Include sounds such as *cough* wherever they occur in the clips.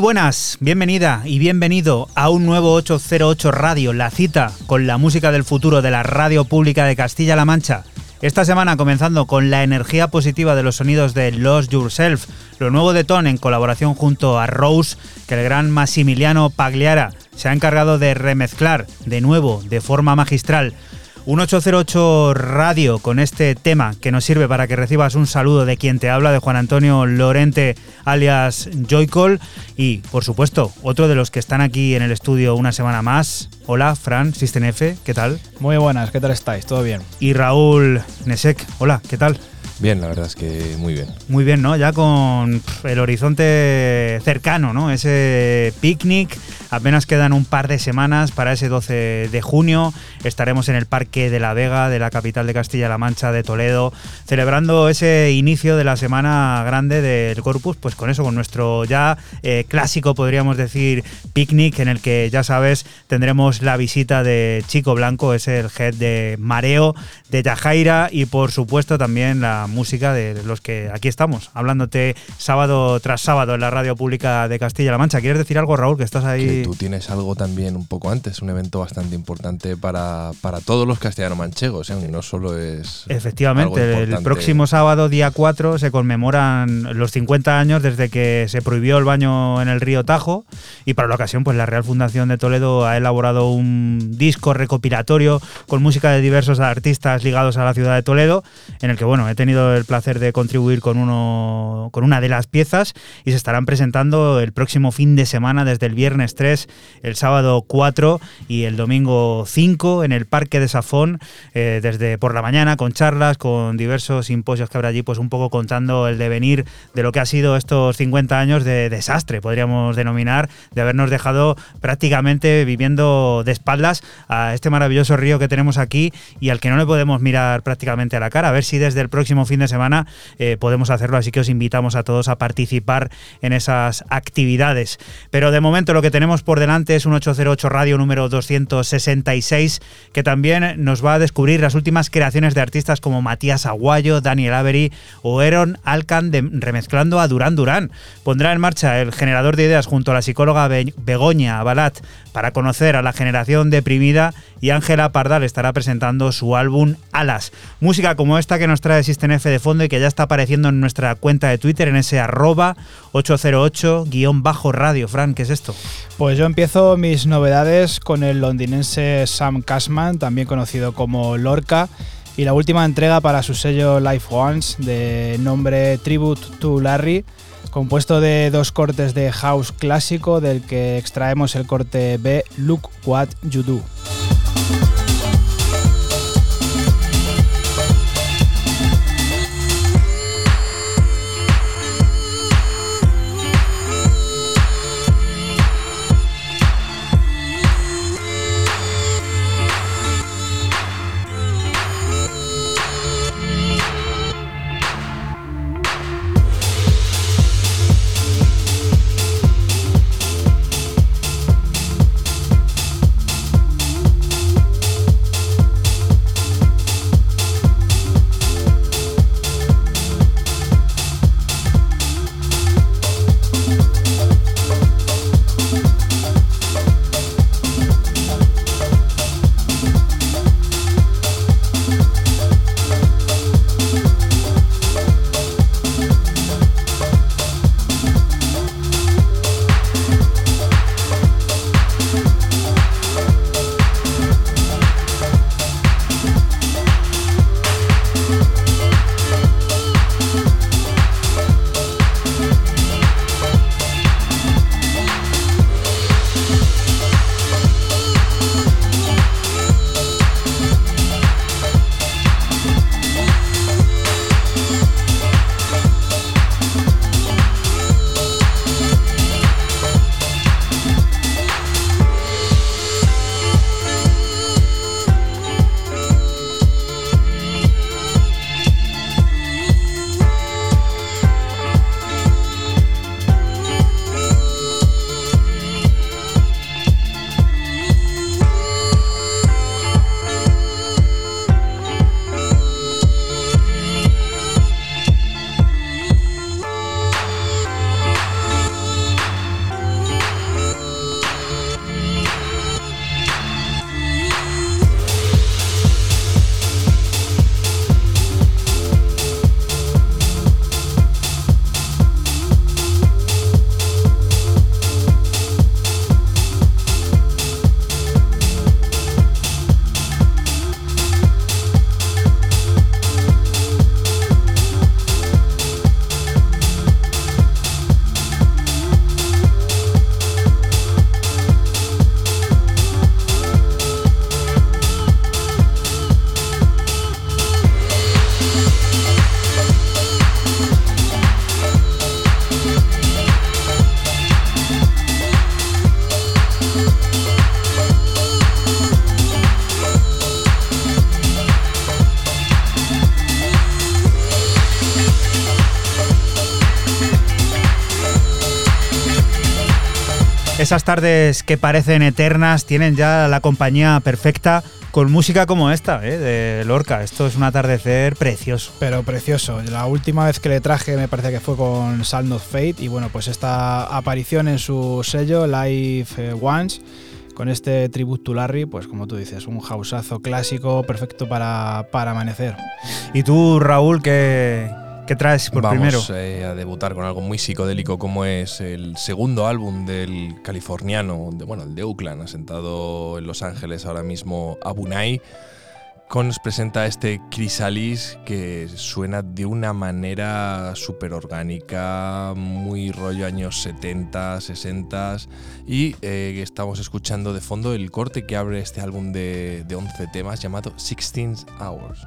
Buenas, bienvenida y bienvenido a un nuevo 808 Radio, la cita con la música del futuro de la radio pública de Castilla-La Mancha. Esta semana comenzando con la energía positiva de los sonidos de Lost Yourself, lo nuevo de Ton en colaboración junto a Rose, que el gran Massimiliano Pagliara se ha encargado de remezclar de nuevo, de forma magistral. Un 808 Radio con este tema que nos sirve para que recibas un saludo de quien te habla, de Juan Antonio Lorente, alias Joycall. Y, por supuesto, otro de los que están aquí en el estudio una semana más. Hola, Fran, System F, ¿qué tal? Muy buenas, ¿qué tal estáis? ¿Todo bien? Y Raúl Nesek, hola, ¿qué tal? Bien, la verdad es que muy bien. Muy bien, ¿no? Ya con el horizonte cercano, ¿no? Ese picnic. Apenas quedan un par de semanas para ese 12 de junio. Estaremos en el Parque de la Vega, de la capital de Castilla-La Mancha, de Toledo, celebrando ese inicio de la semana grande del Corpus, pues con eso, con nuestro ya eh, clásico, podríamos decir, picnic, en el que ya sabes, tendremos la visita de Chico Blanco, es el head de Mareo, de Yajaira y por supuesto también la música de los que aquí estamos, hablándote sábado tras sábado en la radio pública de Castilla-La Mancha. ¿Quieres decir algo, Raúl, que estás ahí? Tú tienes algo también un poco antes, un evento bastante importante para, para todos los castellano-manchegos, ¿eh? no solo es. Efectivamente, el próximo sábado, día 4, se conmemoran los 50 años desde que se prohibió el baño en el río Tajo y para la ocasión, pues la Real Fundación de Toledo ha elaborado un disco recopilatorio con música de diversos artistas ligados a la ciudad de Toledo, en el que, bueno, he tenido el placer de contribuir con, uno, con una de las piezas y se estarán presentando el próximo fin de semana desde el viernes 3, el sábado 4 y el domingo 5 en el Parque de Safón eh, desde por la mañana con charlas, con diversos simposios que habrá allí, pues un poco contando el devenir de lo que ha sido estos 50 años de desastre, podríamos denominar, de habernos dejado prácticamente viviendo de espaldas a este maravilloso río que tenemos aquí y al que no le podemos mirar prácticamente a la cara. A ver si desde el próximo fin de semana eh, podemos hacerlo, así que os invitamos a todos a participar en esas actividades. Pero de momento lo que tenemos por delante es un 808 Radio número 266 que también nos va a descubrir las últimas creaciones de artistas como Matías Aguayo, Daniel Avery o Aaron Alcan remezclando a Durán Durán. Pondrá en marcha el generador de ideas junto a la psicóloga Begoña Balat para conocer a la generación deprimida y Ángela Pardal estará presentando su álbum Alas. Música como esta que nos trae System F de fondo y que ya está apareciendo en nuestra cuenta de Twitter en ese arroba 808-radio. Fran, ¿qué es esto? Pues yo empiezo mis novedades con el londinense Sam Cashman, también conocido como Lorca, y la última entrega para su sello Life Ones de nombre Tribute to Larry compuesto de dos cortes de house clásico del que extraemos el corte B Look What You Do. Esas tardes que parecen eternas tienen ya la compañía perfecta con música como esta, ¿eh? de Lorca. Esto es un atardecer precioso. Pero precioso. La última vez que le traje me parece que fue con Sound of Fate y bueno, pues esta aparición en su sello Live eh, Once con este Tribute to Larry, pues como tú dices, un houseazo clásico perfecto para, para amanecer. ¿Y tú, Raúl, qué, qué traes por Vamos primero? eh, a debutar con algo muy psicodélico como es el segundo álbum del californiano, de, bueno, el de Oakland, asentado en Los Ángeles ahora mismo, Abunai. Con nos presenta este Chrysalis que suena de una manera súper orgánica, muy rollo años 70, 60 y eh, estamos escuchando de fondo el corte que abre este álbum de, de 11 temas llamado 16 Hours.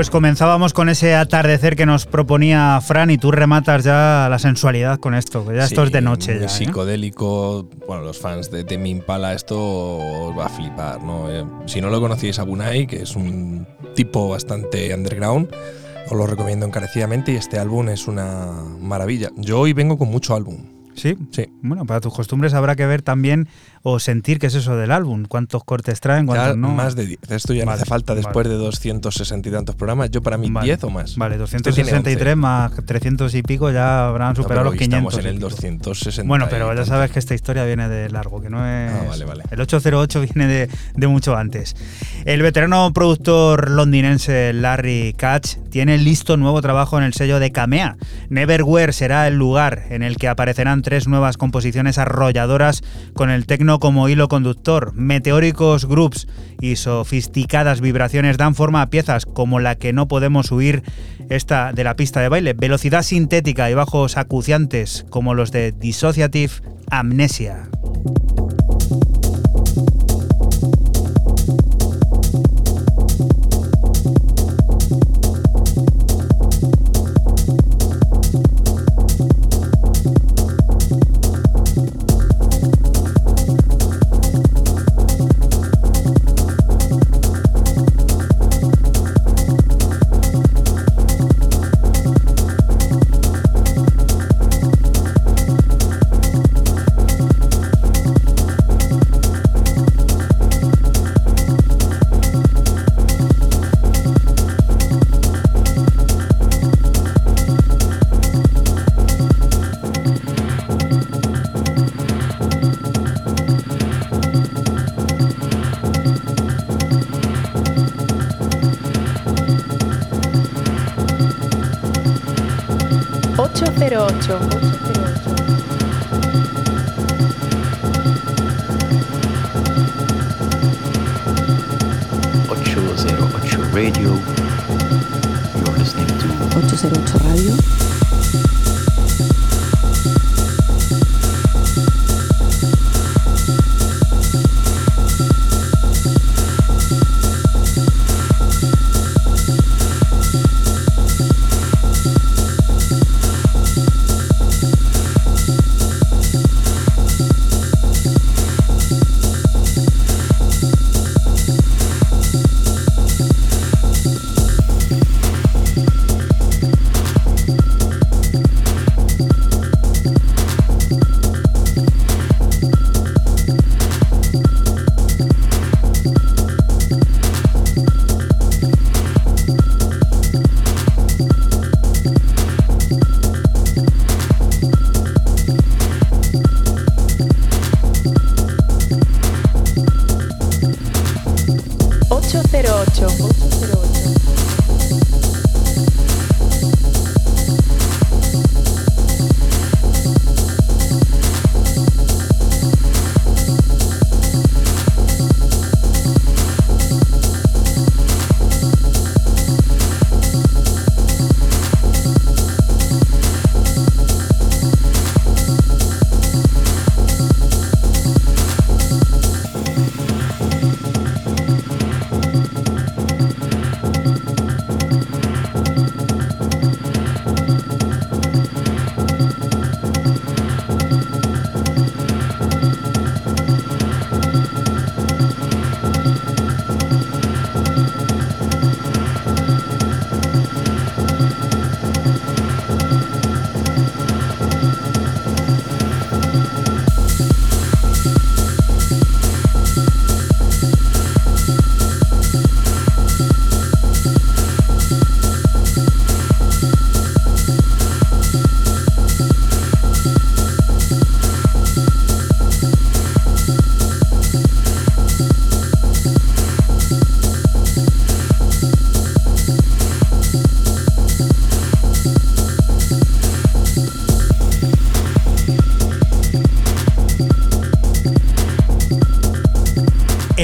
Pues comenzábamos con ese atardecer que nos proponía Fran y tú rematas ya la sensualidad con esto, ya esto es de noche muy ya. ¿eh? psicodélico. Bueno, los fans de Temi Impala esto os va a flipar, ¿no? Eh, si no lo conocíais a Bunai, que es un tipo bastante underground, os lo recomiendo encarecidamente y este álbum es una maravilla. Yo hoy vengo con mucho álbum. ¿Sí? Sí. Bueno, para tus costumbres habrá que ver también o sentir qué es eso del álbum. ¿Cuántos cortes traen? Ya ¿Cuántos no? más de 10. Esto ya no hace falta después vale. de 260 y tantos programas. Yo para mí Vale. 10 o más. Vale, Este tiene 263 11. más 300 y pico ya habrán superado los hoy 500. Estamos en el pico. 260. Bueno, pero ya sabes que esta historia viene de largo, que no es. Ah, vale, vale. El 808 *laughs* viene de, de mucho antes. El veterano productor londinense Larry Catch tiene listo nuevo trabajo en el sello de Camea. Neverwhere será el lugar en el que aparecerán tres nuevas composiciones arrolladoras con el tecno como hilo conductor. Meteóricos groups y sofisticadas vibraciones dan forma a piezas como la que no podemos huir esta de la pista de baile. Velocidad sintética y bajos acuciantes como los de Dissociative Amnesia.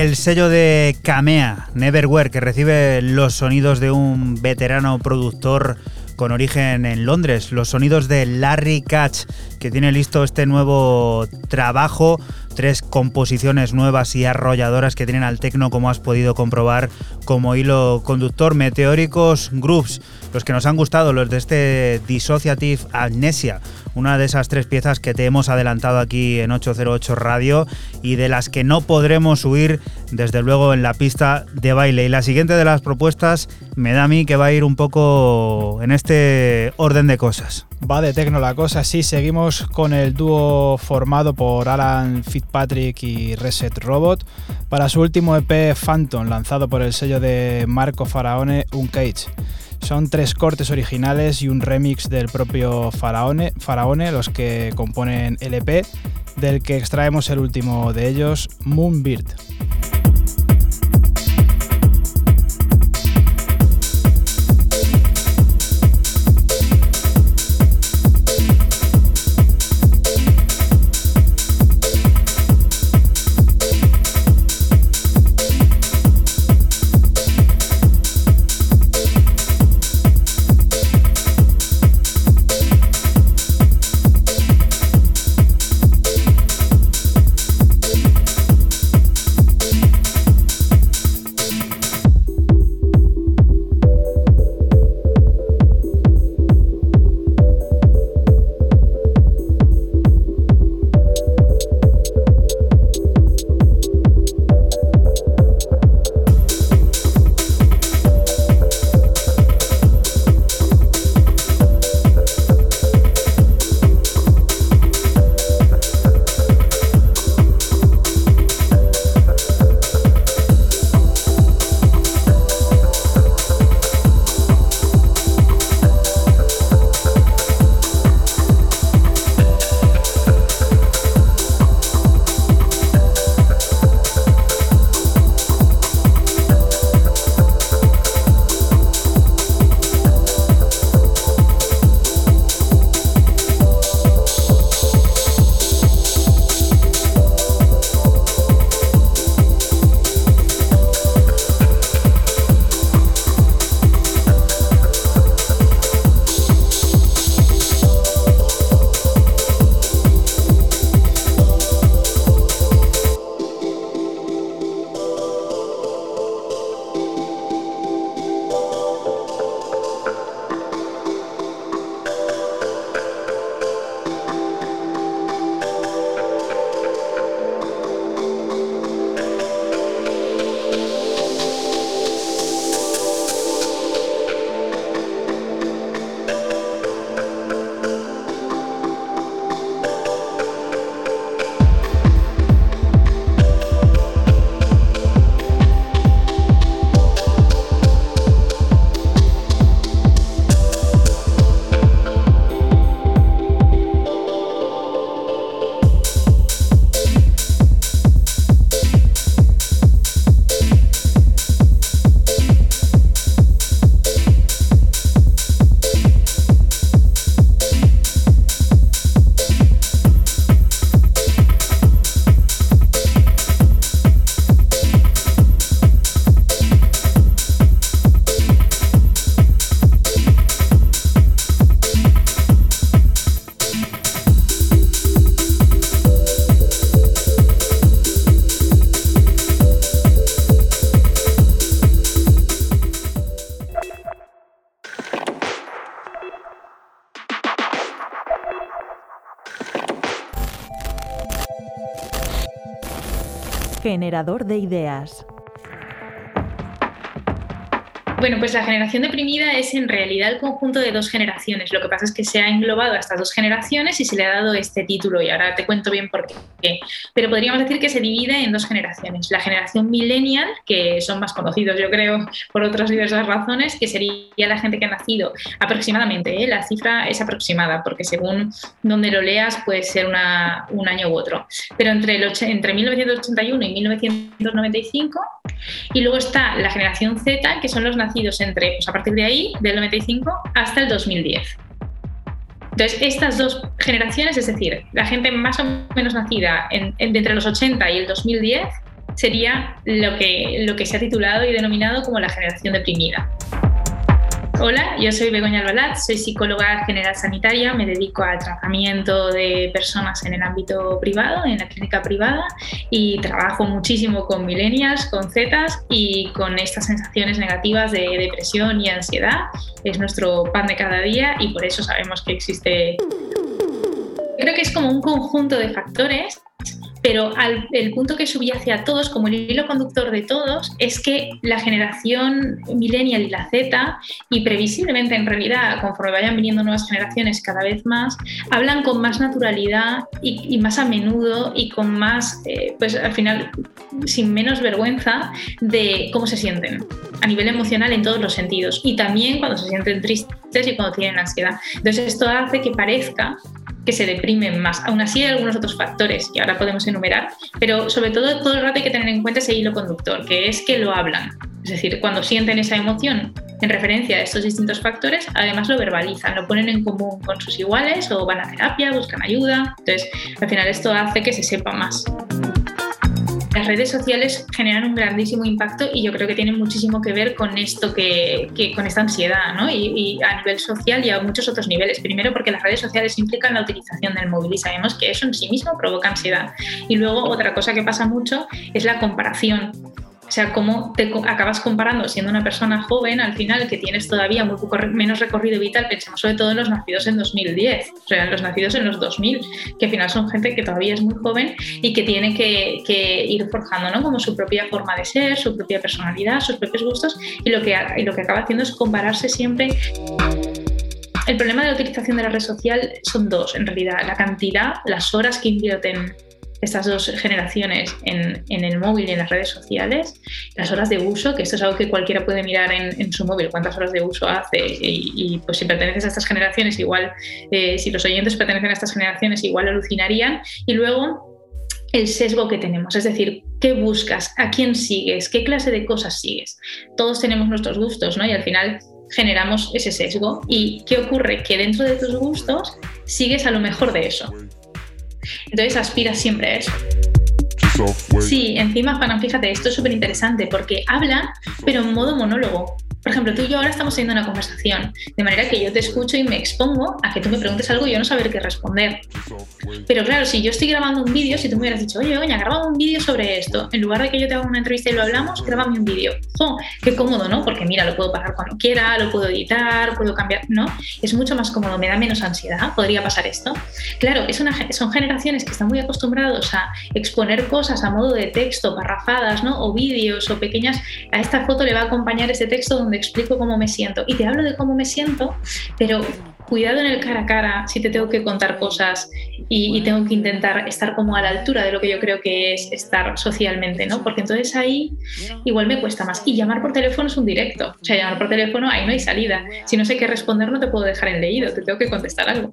El sello de Camea, Neverwhere, que recibe los sonidos de un veterano productor con origen en Londres, los sonidos de Larry Catch, que tiene listo este nuevo trabajo tres composiciones nuevas y arrolladoras que tienen al tecno, como has podido comprobar, como hilo conductor. Meteóricos Grooves, los que nos han gustado, los de este Dissociative Amnesia, una de esas tres piezas que te hemos adelantado aquí en 808 Radio y de las que no podremos huir, desde luego, en la pista de baile. Y la siguiente de las propuestas me da a mí que va a ir un poco en este orden de cosas. Va de tecno la cosa, sí, seguimos con el dúo formado por Alan Fitzpatrick y Reset Robot para su último EP Phantom, lanzado por el sello de Marco Faraone Uncage. Son tres cortes originales y un remix del propio Faraone, Faraone los que componen el EP, del que extraemos el último de ellos, Moonbird. Generador de ideas. Bueno, pues la generación deprimida es en realidad el conjunto de dos generaciones. Lo que pasa es que se ha englobado a estas dos generaciones y se le ha dado este título y ahora te cuento bien por qué. Pero podríamos decir que se divide en dos generaciones. La generación millennial, que son más conocidos yo creo por otras diversas razones, que sería la gente que ha nacido aproximadamente. ¿eh? La cifra es aproximada porque según donde lo leas puede ser un año u otro. Pero entre, el, entre 1981 y 1995. Y luego está la generación Z, que son los nacidos entre, pues a partir de ahí, del 95 hasta el 2010. Entonces, estas dos generaciones, es decir, la gente más o menos nacida entre los 80 y el 2010, sería lo que, lo que se ha titulado y denominado como la generación deprimida. Hola, yo soy Begoña Albalat, soy psicóloga general sanitaria, me dedico al tratamiento de personas en el ámbito privado, en la clínica privada, y trabajo muchísimo con millennials, con zetas y con estas sensaciones negativas de depresión y ansiedad. Es nuestro pan de cada día y por eso sabemos que existe... Creo que es como un conjunto de factores pero el punto que subyace a todos, como el hilo conductor de todos, es que la generación millennial y la Z, y previsiblemente en realidad, conforme vayan viniendo nuevas generaciones cada vez más, hablan con más naturalidad y, más a menudo y con más, eh, pues al final, sin menos vergüenza de cómo se sienten a nivel emocional en todos los sentidos. Y también cuando se sienten tristes y cuando tienen ansiedad. Entonces esto hace que parezca que se deprimen más. Aún así hay algunos otros factores que ahora podemos enumerar, pero sobre todo todo el rato hay que tener en cuenta ese hilo conductor, que es que lo hablan. Es decir, cuando sienten esa emoción en referencia a estos distintos factores, además lo verbalizan, lo ponen en común con sus iguales o van a terapia, buscan ayuda. Entonces, al final esto hace que se sepa más las redes sociales generan un grandísimo impacto y yo creo que tienen muchísimo que ver con esto que, con esta ansiedad, ¿no? Y, a nivel social y a muchos otros niveles. Primero porque las redes sociales implican la utilización del móvil y sabemos que eso en sí mismo provoca ansiedad. Y luego otra cosa que pasa mucho es la comparación. O sea, cómo te acabas comparando siendo una persona joven, al final, que tienes todavía muy poco menos recorrido vital, pensemos sobre todo en los nacidos en 2010, o sea, los nacidos en los 2000, que al final son gente que todavía es muy joven y que tiene que, ir forjando, ¿no? Como su propia forma de ser, su propia personalidad, sus propios gustos, y lo que, y lo que acaba haciendo es compararse siempre el problema de la utilización de la red social son dos, en realidad, la cantidad, las horas que invierten estas dos generaciones en, el móvil y en las redes sociales, las horas de uso, que esto es algo que cualquiera puede mirar en, su móvil, cuántas horas de uso hace, y, pues si perteneces a estas generaciones, igual, eh, si los oyentes pertenecen a estas generaciones, igual alucinarían, y luego el sesgo que tenemos, es decir, qué buscas, a quién sigues, qué clase de cosas sigues. Todos tenemos nuestros gustos, ¿no? Y al final generamos ese sesgo. ¿Y qué ocurre? Que dentro de tus gustos sigues a lo mejor de eso. Entonces aspiras siempre a eso. Sí, encima, fíjate, esto es súper interesante porque habla, pero en modo monólogo. Por ejemplo, tú y yo ahora estamos teniendo una conversación, de manera que yo te escucho y me expongo a que tú me preguntes algo y yo no saber qué responder. Pero claro, si yo estoy grabando un vídeo, si tú me hubieras dicho, oye, oye, graba un vídeo sobre esto, en lugar de que yo te haga una entrevista y lo hablamos, grábame un vídeo. ¡Jo! Qué cómodo, ¿no? Porque mira, lo puedo parar cuando quiera, lo puedo editar, puedo cambiar, ¿no? Es mucho más cómodo, me da menos ansiedad, podría pasar esto. Claro, es una, son generaciones que están muy acostumbrados a exponer cosas a modo de texto, parrafadas, ¿no? O vídeos o pequeñas. A esta foto le va a acompañar ese texto donde explico cómo me siento. Y te hablo de cómo me siento, pero cuidado en el cara a cara si te tengo que contar cosas y, tengo que intentar estar como a la altura de lo que yo creo que es estar socialmente, ¿no? Porque entonces ahí igual me cuesta más. Y llamar por teléfono es un directo. O sea, llamar por teléfono ahí no hay salida. Si no sé qué responder no te puedo dejar en leído, te tengo que contestar algo.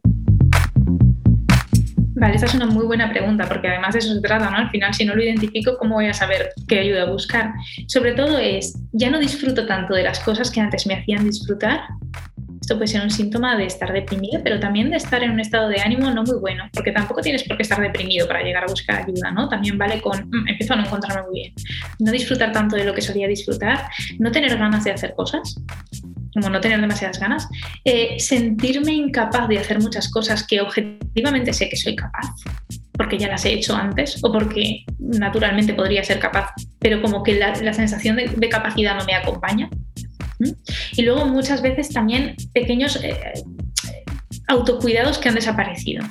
Vale, esa es una muy buena pregunta, porque además de eso se trata, ¿no? Al final, si no lo identifico, ¿cómo voy a saber qué ayuda a buscar? Sobre todo es, ya no disfruto tanto de las cosas que antes me hacían disfrutar. Esto puede ser un síntoma de estar deprimido, pero también de estar en un estado de ánimo no muy bueno, porque tampoco tienes por qué estar deprimido para llegar a buscar ayuda, ¿no? También vale con, mm, empiezo a no encontrarme muy bien. No disfrutar tanto de lo que solía disfrutar, no tener ganas de hacer cosas, como no tener demasiadas ganas, eh, sentirme incapaz de hacer muchas cosas que objetivamente sé que soy capaz, porque ya las he hecho antes o porque naturalmente podría ser capaz, pero como que la, sensación de, capacidad no me acompaña. Y luego muchas veces también pequeños eh, autocuidados que han desaparecido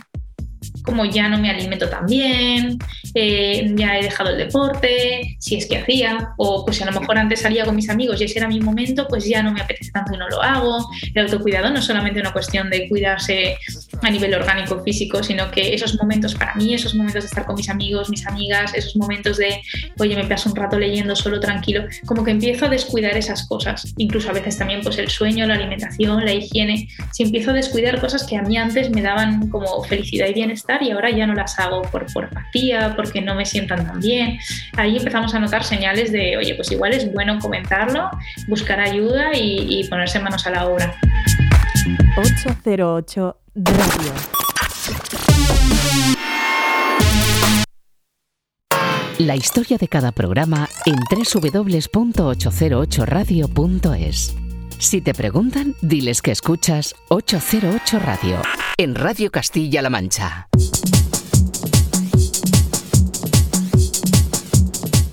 como ya no me alimento tan bien, eh, ya he dejado el deporte, si es que hacía, o pues a lo mejor antes salía con mis amigos y ese era mi momento, pues ya no me apetece tanto y no lo hago. El autocuidado no es solamente una cuestión de cuidarse a nivel orgánico, físico, sino que esos momentos para mí, esos momentos de estar con mis amigos, mis amigas, esos momentos de, oye, me paso un rato leyendo solo tranquilo, como que empiezo a descuidar esas cosas, incluso a veces también pues el sueño, la alimentación, la higiene, si empiezo a descuidar cosas que a mí antes me daban como felicidad y bienestar y ahora ya no las hago por, por apatía, porque no me sientan tan bien, ahí empezamos a notar señales de, oye, pues igual es bueno comentarlo, buscar ayuda y, y ponerse manos a la obra. 808 Radio. La historia de cada programa en www.808radio.es. Si te preguntan, diles que escuchas 808 Radio en Radio Castilla-La Mancha.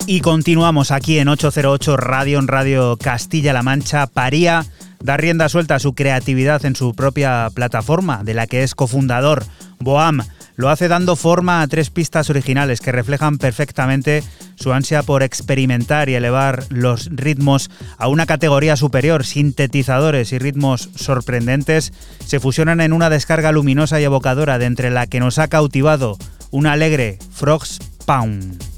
Y continuamos aquí en 808 Radio, en Radio Castilla-La Mancha. Paría da rienda suelta a su creatividad en su propia plataforma, de la que es cofundador. Boam lo hace dando forma a tres pistas originales que reflejan perfectamente su ansia por experimentar y elevar los ritmos a una categoría superior. Sintetizadores y ritmos sorprendentes se fusionan en una descarga luminosa y evocadora de entre la que nos ha cautivado un alegre Frogs Pound.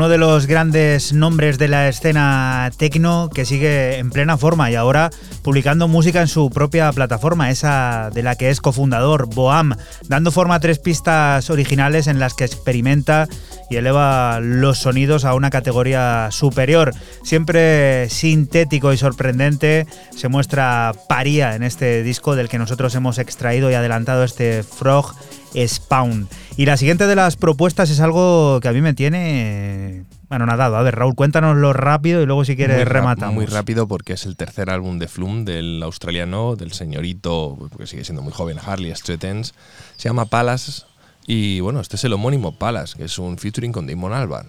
Uno de los grandes nombres de la escena tecno que sigue en plena forma y ahora publicando música en su propia plataforma, esa de la que es cofundador, Boam, dando forma a tres pistas originales en las que experimenta y eleva los sonidos a una categoría superior. Siempre sintético y sorprendente se muestra Paría en este disco del que nosotros hemos extraído y adelantado este Frog Spawn. Y la siguiente de las propuestas es algo que a mí me tiene Bueno, nada, a ver, Raúl, cuéntanoslo rápido y luego si quieres Muy rematamos. Muy rápido porque es el tercer álbum de Flum, del australiano, del señorito, porque sigue siendo muy joven, Harley Streetens. Se llama Palace y bueno, este es el homónimo Palace, que es un featuring con Damon Albarn.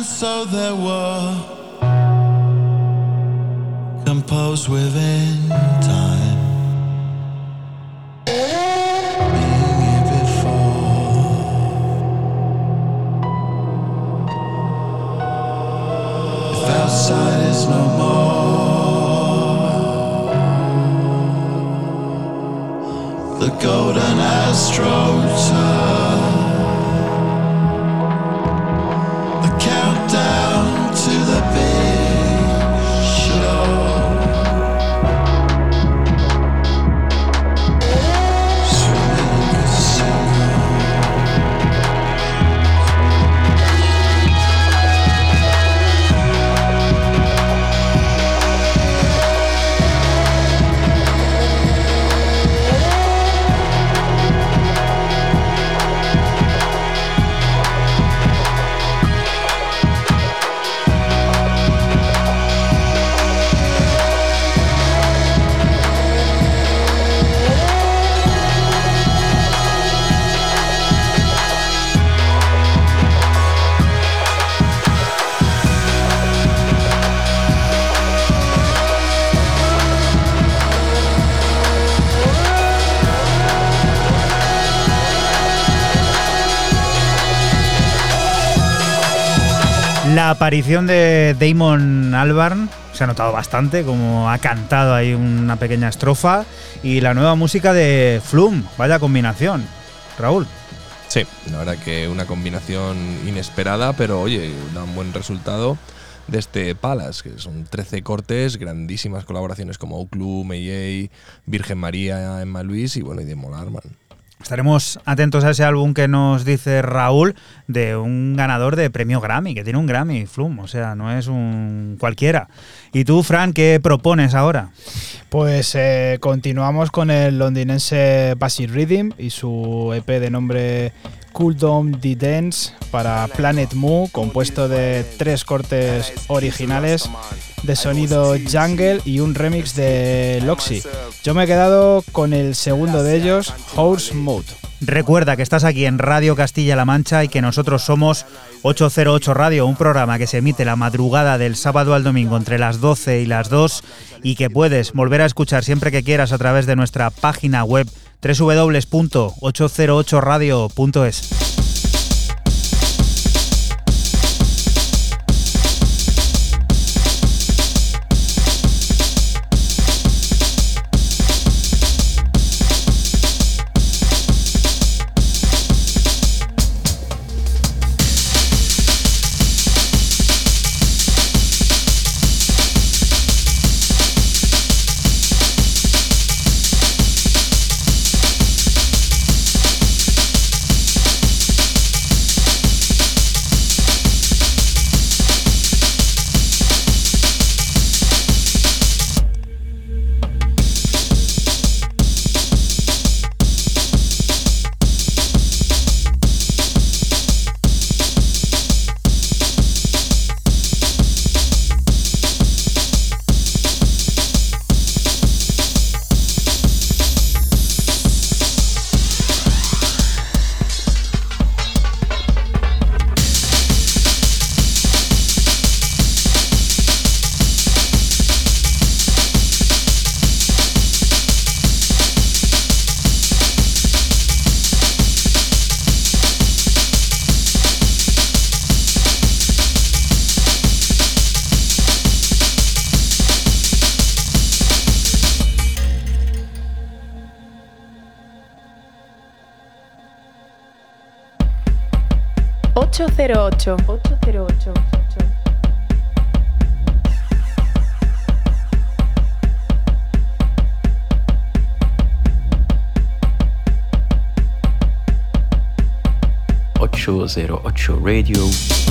And so there were, composed within time. Being here aparición de Damon Albarn se ha notado bastante, como ha cantado ahí una pequeña estrofa. Y la nueva música de Flum, vaya combinación. Raúl. Sí, la verdad que una combinación inesperada, pero oye, da un buen resultado de este Palace, que son 13 cortes, grandísimas colaboraciones como Oclu, Meyey, Virgen María, Emma Luis y bueno, y de Molarman. Estaremos atentos a ese álbum que nos dice Raúl de un ganador de premio Grammy, que tiene un Grammy, Flum, o sea, no es un cualquiera. ¿Y tú, Fran, qué propones ahora? Pues eh, continuamos con el londinense Basil Rhythm y su EP de nombre Cool Dome The Dance para Planet Moo, compuesto de tres cortes originales de sonido jungle y un remix de Loxy. Yo me he quedado con el segundo de ellos, Horse Mood. Recuerda que estás aquí en Radio Castilla-La Mancha y que nosotros somos 808 Radio, un programa que se emite la madrugada del sábado al domingo entre las 12 y las 2 y que puedes volver a escuchar siempre que quieras a través de nuestra página web www.808radio.es. 808. 808. Ocho zero ocho Radio.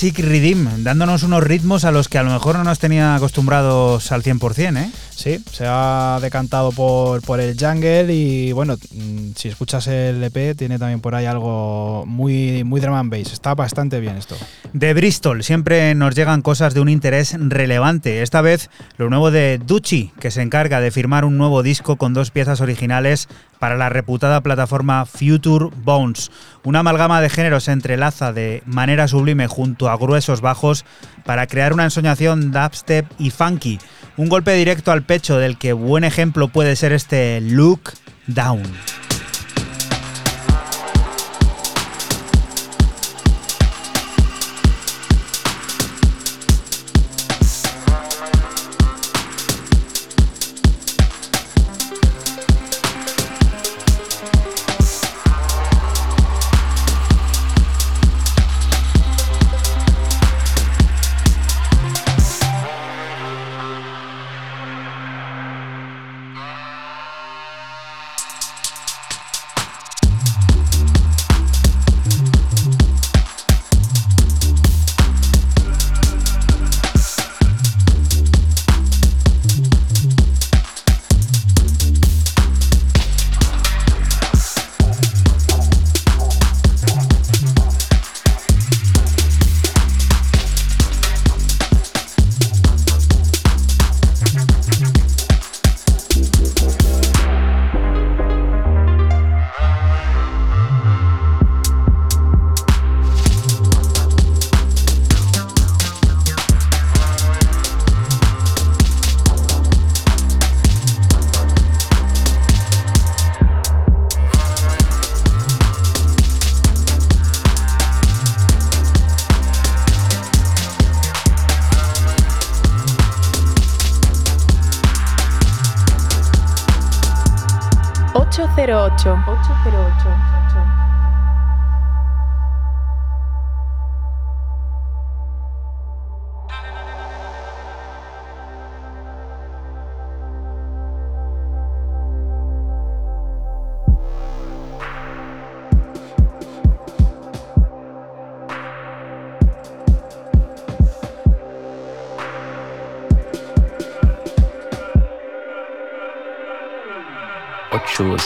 Basic Rhythm, dándonos unos ritmos a los que a lo mejor no nos tenía acostumbrados al 100%, ¿eh? Sí, se ha decantado por, por el jungle y bueno, mm, si escuchas el EP tiene también por ahí algo muy, muy drum and bass. Está bastante bien esto. De Bristol siempre nos llegan cosas de un interés relevante. Esta vez lo nuevo de Ducci, que se encarga de firmar un nuevo disco con dos piezas originales para la reputada plataforma Future Bones. Una amalgama de géneros se entrelaza de manera sublime junto a gruesos bajos para crear una ensoñación dubstep y funky. Un golpe directo al pecho del que buen ejemplo puede ser este Look Down. 808. 808.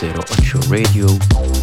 808 Radio.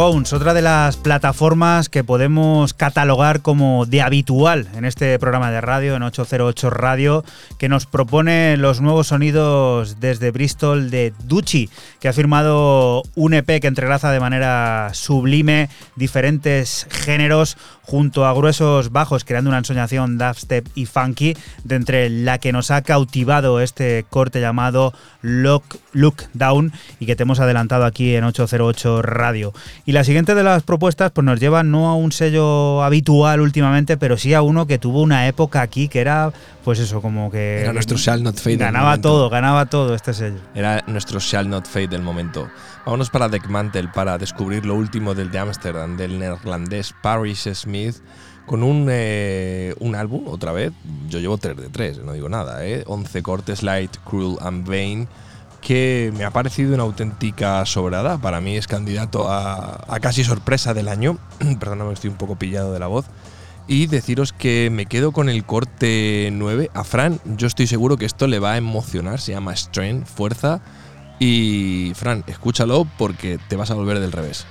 Bones, otra de las plataformas que podemos catalogar como de habitual en este programa de radio, en 808 Radio, que nos propone los nuevos sonidos desde Bristol de Ducci, que ha firmado un EP que entrelaza de manera sublime diferentes géneros junto a gruesos bajos, creando una ensoñación dubstep y funky, de entre la que nos ha cautivado este corte llamado Look, Look Down y que te hemos adelantado aquí en 808 Radio. Y la siguiente de las propuestas pues nos lleva no a un sello habitual últimamente, pero sí a uno que tuvo una época aquí que era pues eso, como que... Era nuestro Shall Not Fade Ganaba todo, ganaba todo este sello. Era nuestro Shall Not Fade del momento. Vámonos para Deckmantel para descubrir lo último del de Amsterdam, del neerlandés Paris Smith, con un, eh, un álbum, otra vez, yo llevo 3 de 3, no digo nada, ¿eh? 11 cortes, Light, Cruel and Vain, que me ha parecido una auténtica sobrada. Para mí es candidato a, casi sorpresa del año. *clears throat* Perdóname, estoy un poco pillado de la voz. Y deciros que me quedo con el corte 9. A Fran, yo estoy seguro que esto le va a emocionar. Se llama Strength, Fuerza. Y Fran, escúchalo porque te vas a volver del revés.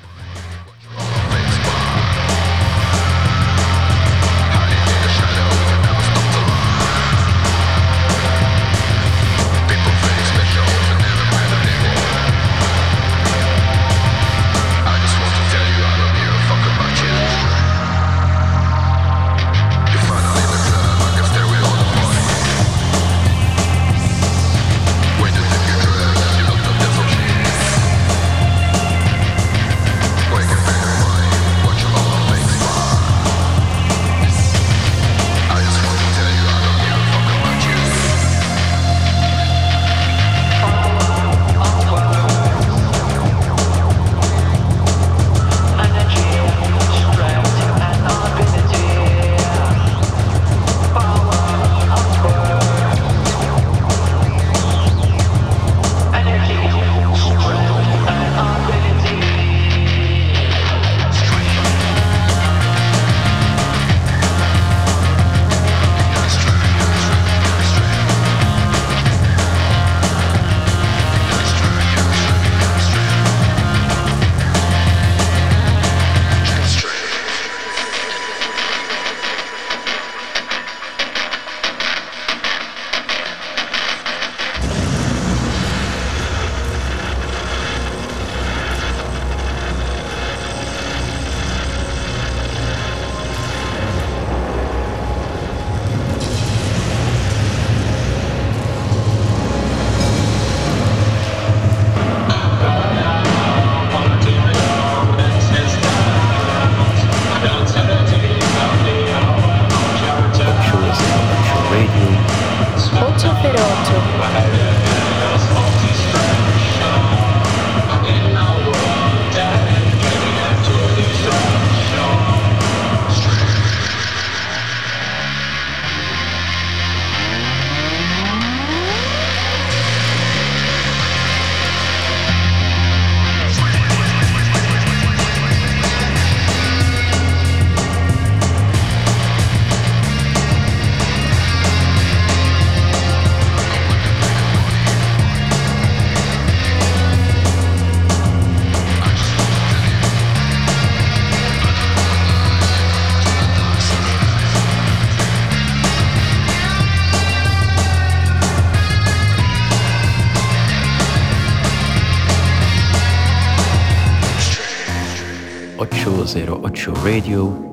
808 Radio.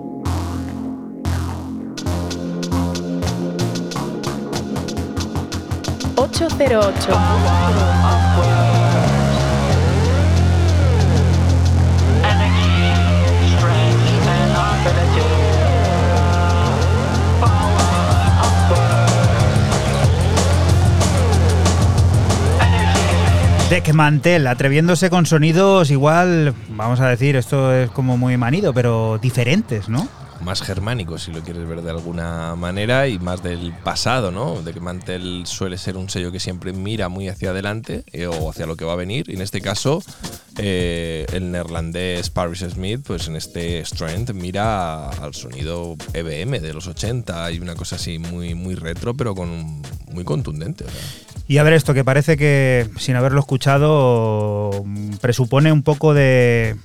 Deckmantel, atreviéndose con sonidos igual, vamos a decir, esto es como muy manido, pero diferentes, ¿no? más germánico, si lo quieres ver de alguna manera, y más del pasado, ¿no? De que Mantel suele ser un sello que siempre mira muy hacia adelante eh, o hacia lo que va a venir. Y en este caso, eh, el neerlandés Paris Smith, pues en este Strength mira al sonido EBM de los 80 y una cosa así muy, muy retro, pero con muy contundente. Y a ver esto, que parece que sin haberlo escuchado presupone un poco de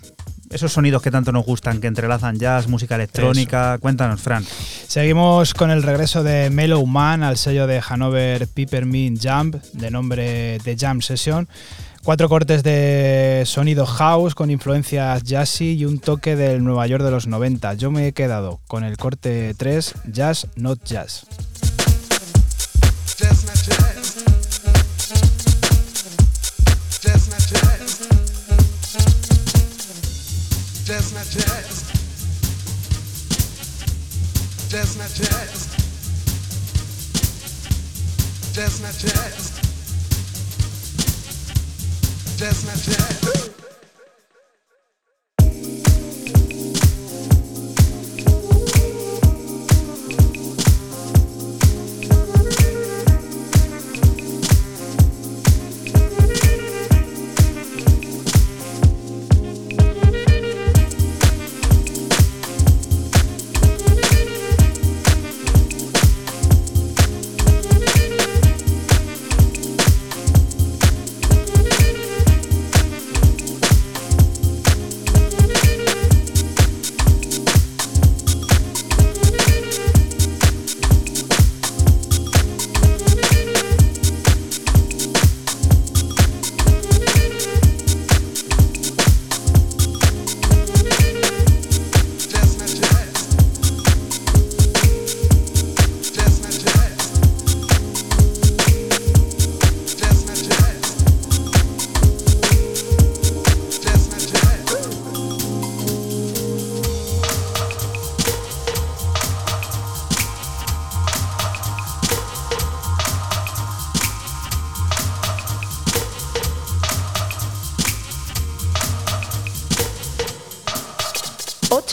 esos sonidos que tanto nos gustan, que entrelazan jazz, música electrónica. Cuéntanos, Fran. Seguimos con el regreso de Mellow Man al sello de Hanover Peppermint Jump, de nombre The Jam Session. Cuatro cortes de sonido house con influencias jazzy y un toque del Nueva York de los 90. Yo me he quedado con el corte 3, Jazz Not Jazz. Jazz not jazz. Jazz not jazz. Jazz not jazz. Jazz not jazz.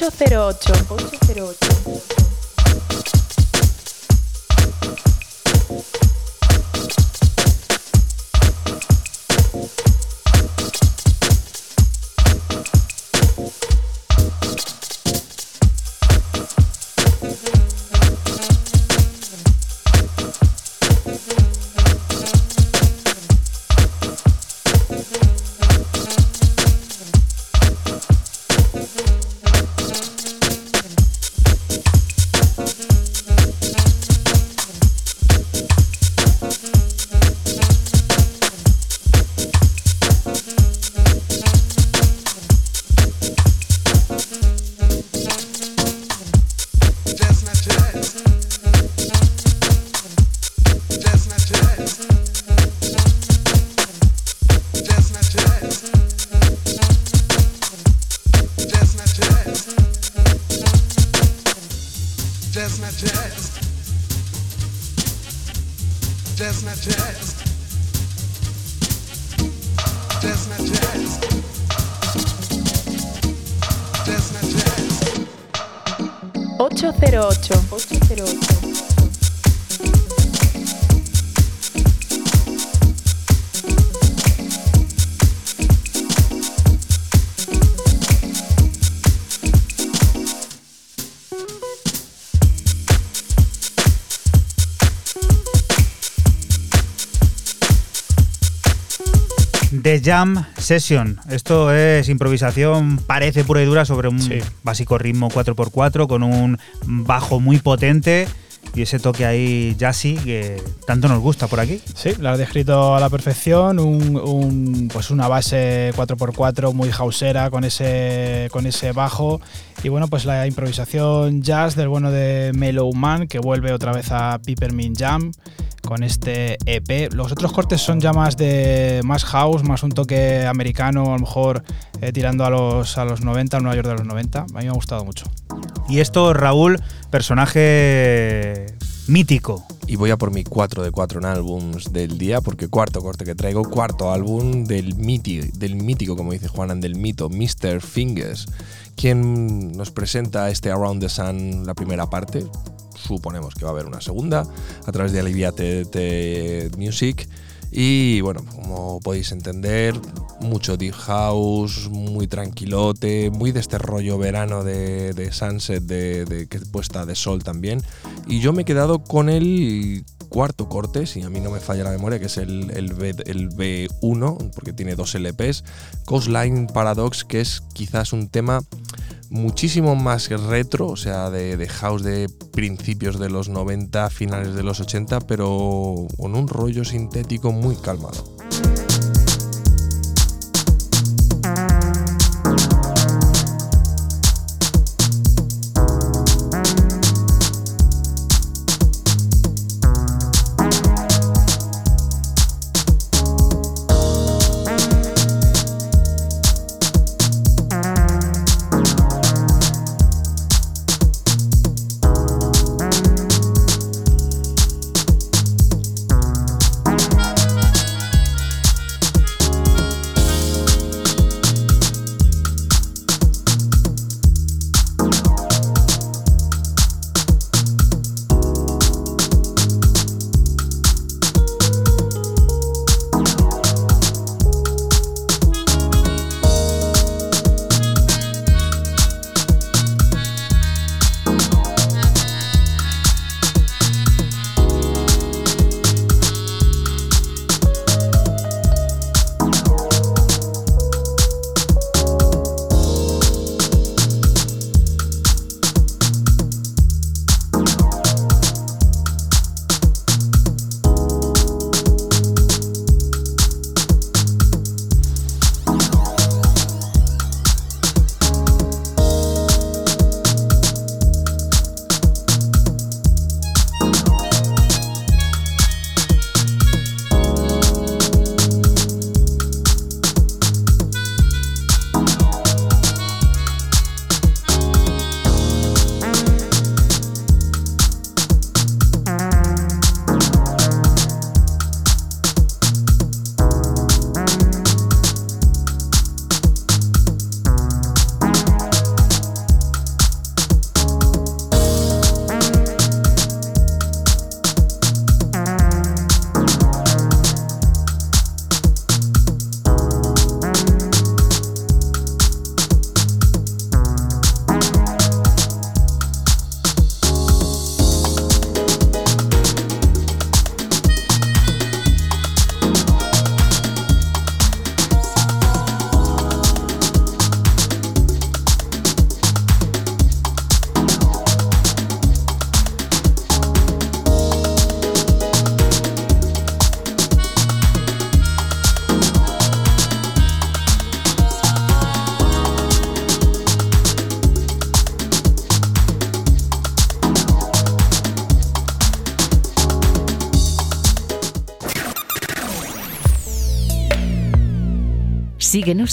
808. Jam Session. Esto es improvisación, parece pura y dura sobre un básico ritmo 4x4 con un bajo muy potente y ese toque ahí jazzy que tanto nos gusta por aquí. Sí, lo has descrito a la perfección, un, pues una base 4x4 muy hausera con ese, con ese bajo y bueno, pues la improvisación jazz del bueno de Mellow Man que vuelve otra vez a Peppermint Jam con este EP. Los otros cortes son ya más de más house, más un toque americano, a lo mejor eh, tirando a los, a los 90, al Nueva York de los 90. A mí me ha gustado mucho. Y esto, Raúl, personaje mítico. Y voy a por mi 4 de 4 en álbums del día, porque cuarto corte que traigo, cuarto álbum del, del mítico, como dice Juanan, del mito, Mr. Fingers, quien nos presenta este Around the Sun, la primera parte, suponemos que va a haber una segunda a través de Aliviate Music. Y bueno, como podéis entender, mucho deep house, muy tranquilote, muy de este rollo verano de, sunset, de, puesta de sol también. Y yo me he quedado con el cuarto corte, si a mí no me falla la memoria, que es el, el, B, el B1, porque tiene dos LPs, Coastline Paradox, que es quizás un tema muchísimo más retro, o sea, de, house de principios de los 90, finales de los 80, pero con un rollo sintético muy calmado.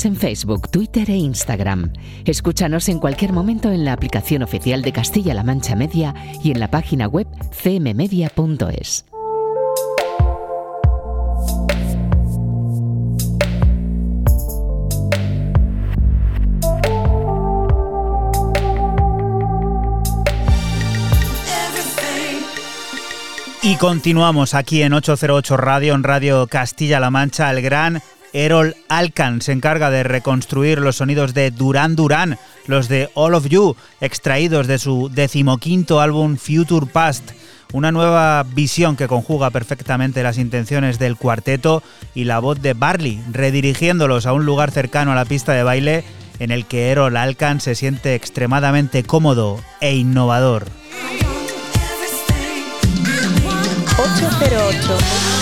En Facebook, Twitter e Instagram. Escúchanos en cualquier momento en la aplicación oficial de Castilla-La Mancha Media y en la página web cmmedia.es. Y continuamos aquí en 808 Radio, en Radio Castilla-La Mancha, el gran Erol Alkan se encarga de reconstruir los sonidos de Duran Duran, los de All of You, extraídos de su decimoquinto álbum Future Past. Una nueva visión que conjuga perfectamente las intenciones del cuarteto y la voz de Barley, redirigiéndolos a un lugar cercano a la pista de baile en el que Erol Alkan se siente extremadamente cómodo e innovador. 808.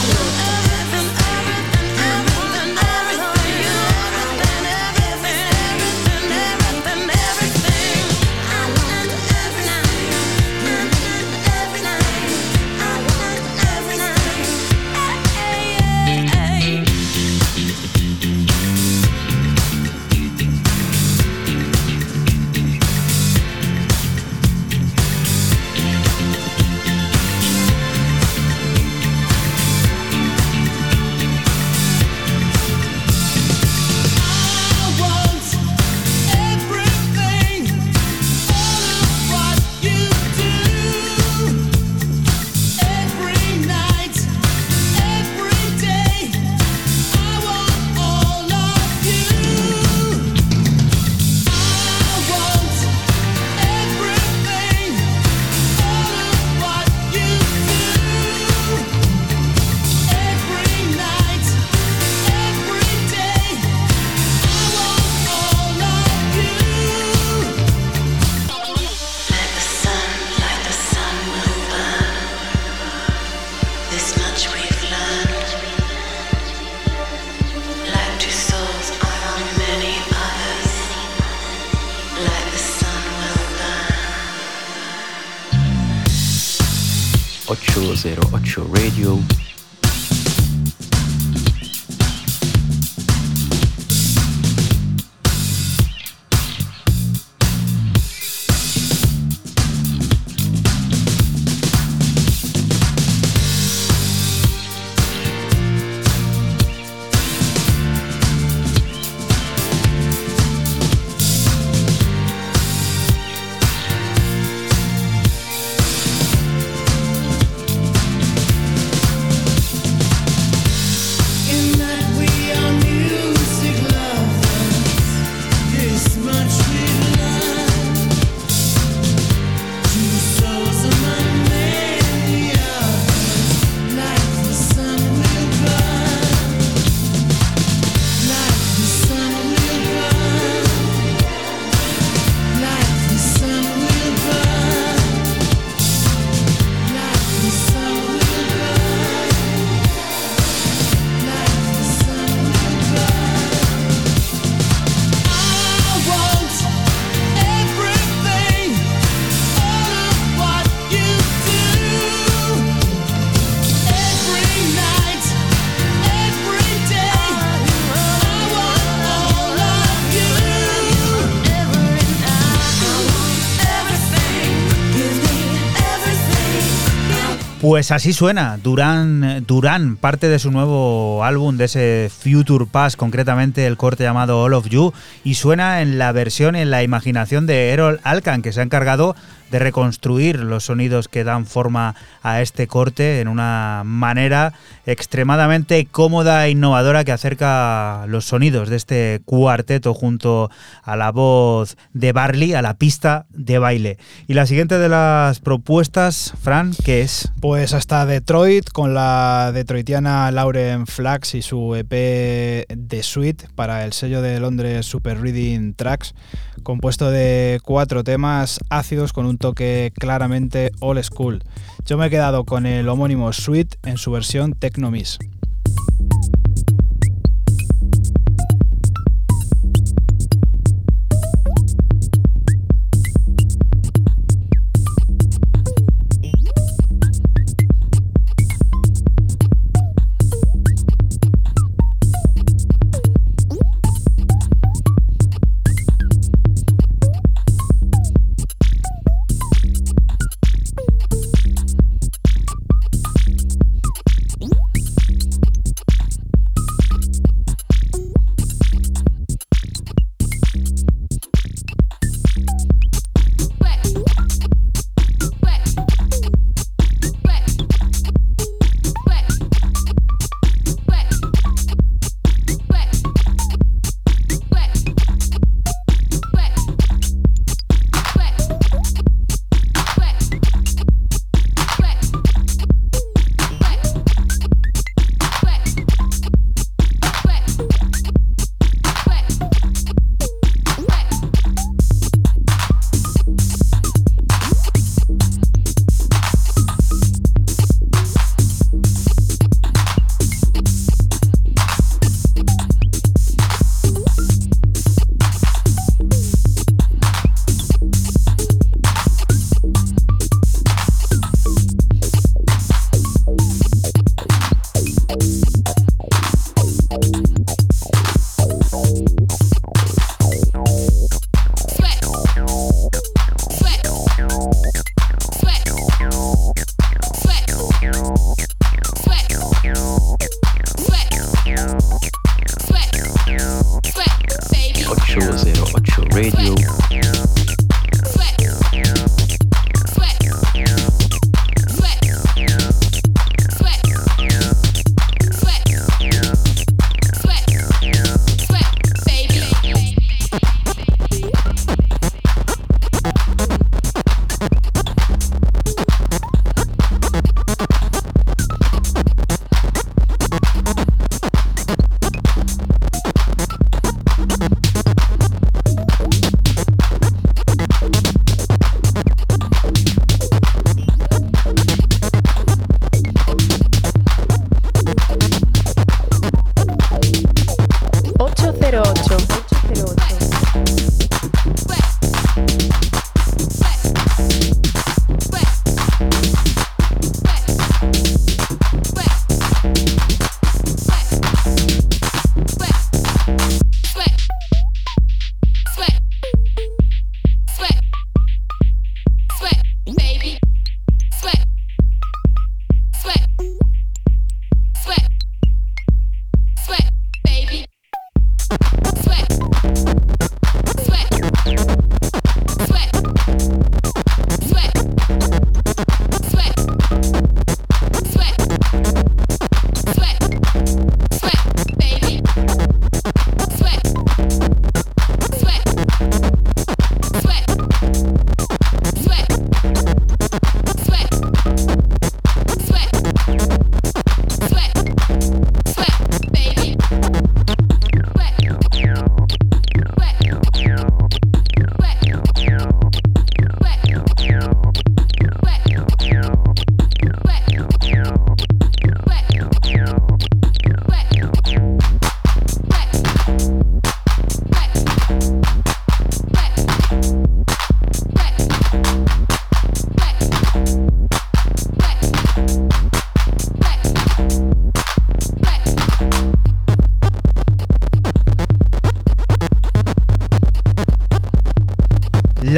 Pues así suena Durán, Durán, parte de su nuevo álbum, de ese Future Past, concretamente el corte llamado All of You, y suena en la versión, en la imaginación de Errol Alkan, que se ha encargado de reconstruir los sonidos que dan forma a este corte en una manera extremadamente cómoda e innovadora que acerca los sonidos de este cuarteto junto a la voz de Barley a la pista de baile. Y la siguiente de las propuestas, Fran, ¿qué es? Pues hasta Detroit con la detroitiana Lauren Flax y su EP The Suite para el sello de Londres Super Reading Tracks, compuesto de cuatro temas ácidos con un toque claramente old school. Yo me he quedado con el homónimo Suite en su versión Technomis.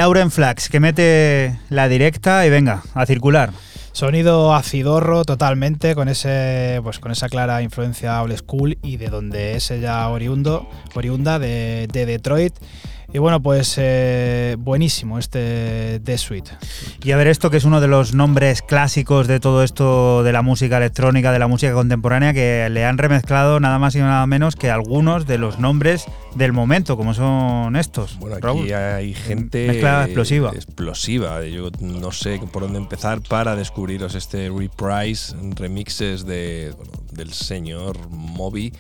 Lauren Flax, que mete la directa y venga, a circular. Sonido acidorro totalmente, con ese pues con esa clara influencia old school y de donde es ella oriundo, oriunda de, de Detroit. Y bueno, pues eh, buenísimo este The Suite. Y a ver esto que es uno de los nombres clásicos de todo esto de la música electrónica, de la música contemporánea, que le han remezclado nada más y nada menos que algunos de los nombres del momento, como son estos. Bueno, aquí hay gente Mezcla explosiva. explosiva. Yo no sé por dónde empezar para descubriros este reprise, remixes de, bueno, del señor Moby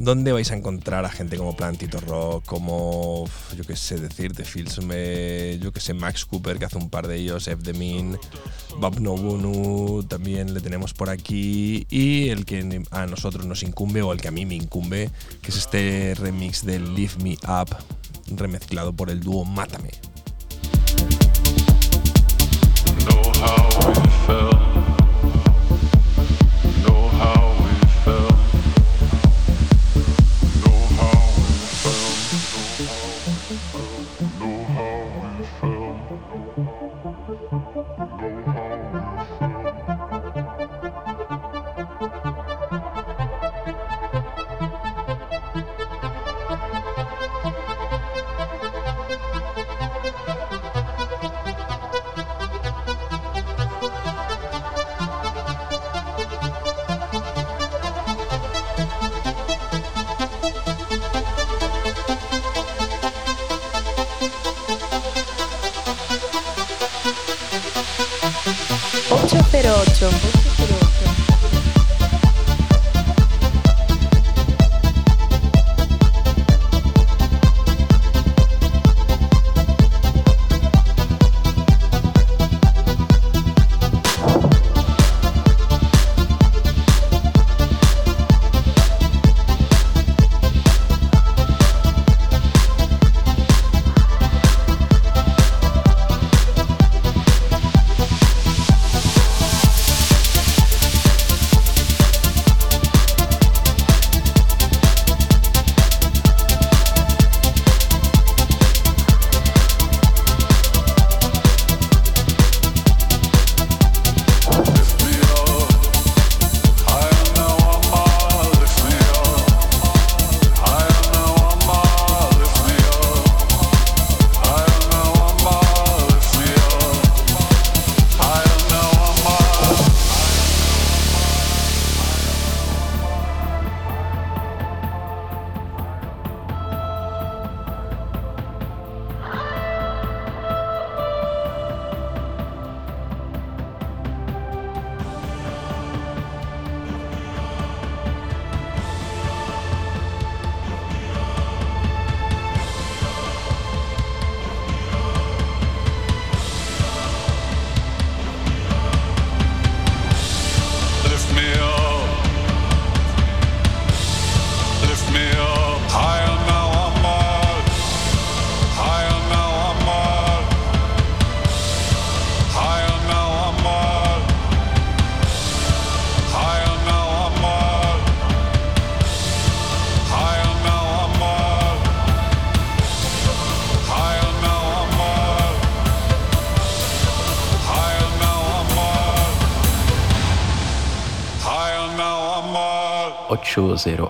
donde vais a encontrar a gente como Plantito Rock, como, yo qué sé decirte, Filsme, yo qué sé, Max Cooper, que hace un par de ellos, F. Demin, Bob Nobunu, también le tenemos por aquí, y el que a nosotros nos incumbe, o el que a mí me incumbe, que es este remix de Leave Me Up, remezclado por el dúo Mátame.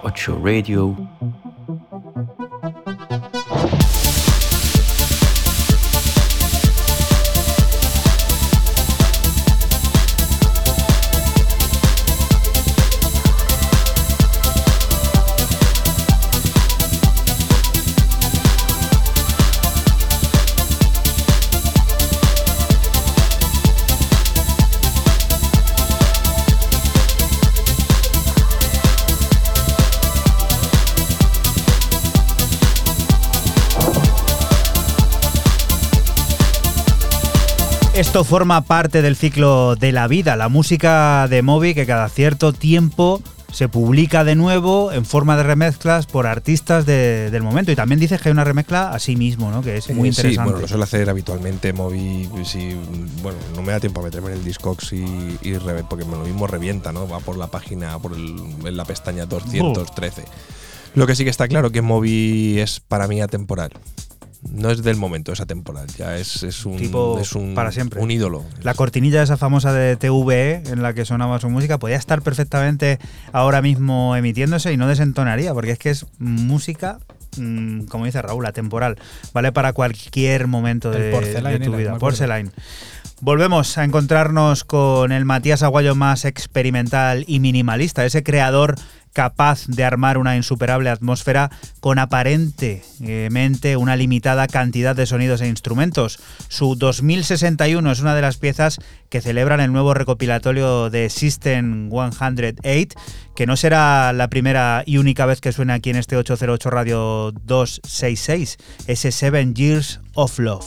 Ocho Radio forma parte del ciclo de la vida, la música de Moby que cada cierto tiempo se publica de nuevo en forma de remezclas por artistas del momento. Y también dices que hay una remezcla a sí mismo, ¿no? Que es muy interesante. Sí, bueno, lo suele hacer habitualmente Moby. Si, bueno, no me da tiempo a meterme en el Discogs y, y porque lo mismo revienta, ¿no? Va por la página, por en la pestaña 213. Lo que sí que está claro que Moby es para mí atemporal. No es del momento, esa temporada. Ya es, es un, Tipo es un, para siempre. un ídolo. La cortinilla esa famosa de TVE en la que sonaba su música podía estar perfectamente ahora mismo emitiéndose y no desentonaría, porque es que es música, mm, como dice Raúl, atemporal. Vale para cualquier momento de, de tu vida. Porcelain. Volvemos a encontrarnos con el Matías Aguayo más experimental y minimalista, ese creador capaz de armar una insuperable atmósfera con aparentemente una limitada cantidad de sonidos e instrumentos. Su 2061 es una de las piezas que celebran el nuevo recopilatorio de System 108, que no será la primera y única vez que suene aquí en este 808 Radio 266, ese Seven Years of Love.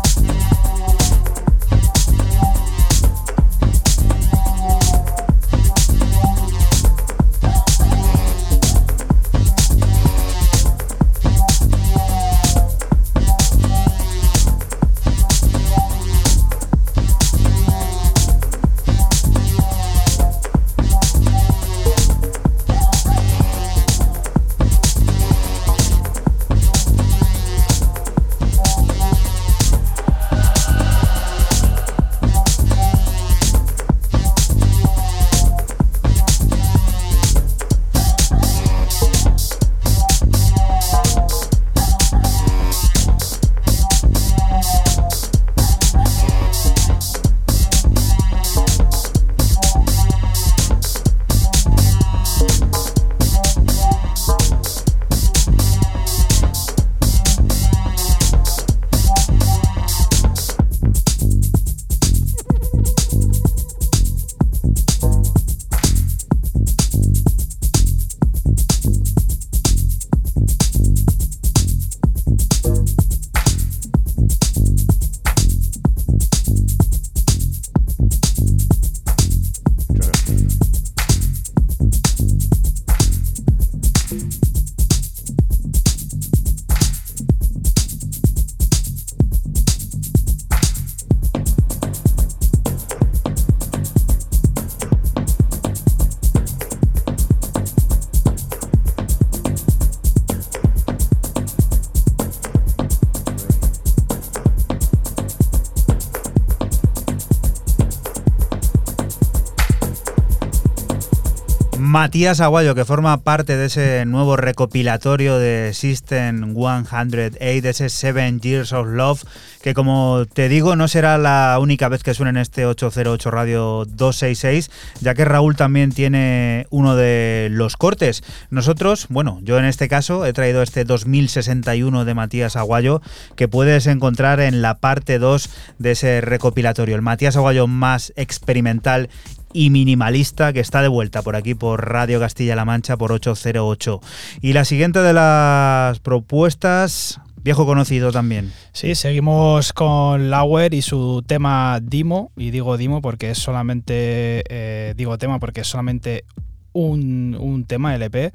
Matías Aguayo, que forma parte de ese nuevo recopilatorio de System 108, de ese Seven Years of Love, que como te digo, no será la única vez que suene en este 808 Radio 266, ya que Raúl también tiene uno de los cortes. Nosotros, bueno, yo en este caso he traído este 2061 de Matías Aguayo, que puedes encontrar en la parte 2 de ese recopilatorio. El Matías Aguayo más experimental y minimalista que está de vuelta por aquí por Radio Castilla-La Mancha por 808. Y la siguiente de las propuestas, viejo conocido también. Sí, seguimos con Lauer y su tema Dimo, y digo Dimo porque es solamente, eh, digo tema porque es solamente un, un tema LP.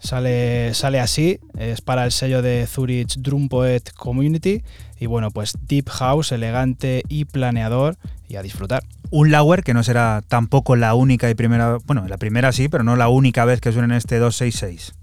Sale, sale así, es para el sello de Zurich Drum Poet Community y bueno, pues Deep House, elegante y planeador y a disfrutar. Un Lauer que no será tampoco la única y primera, bueno, la primera sí, pero no la única vez que suena en este 266.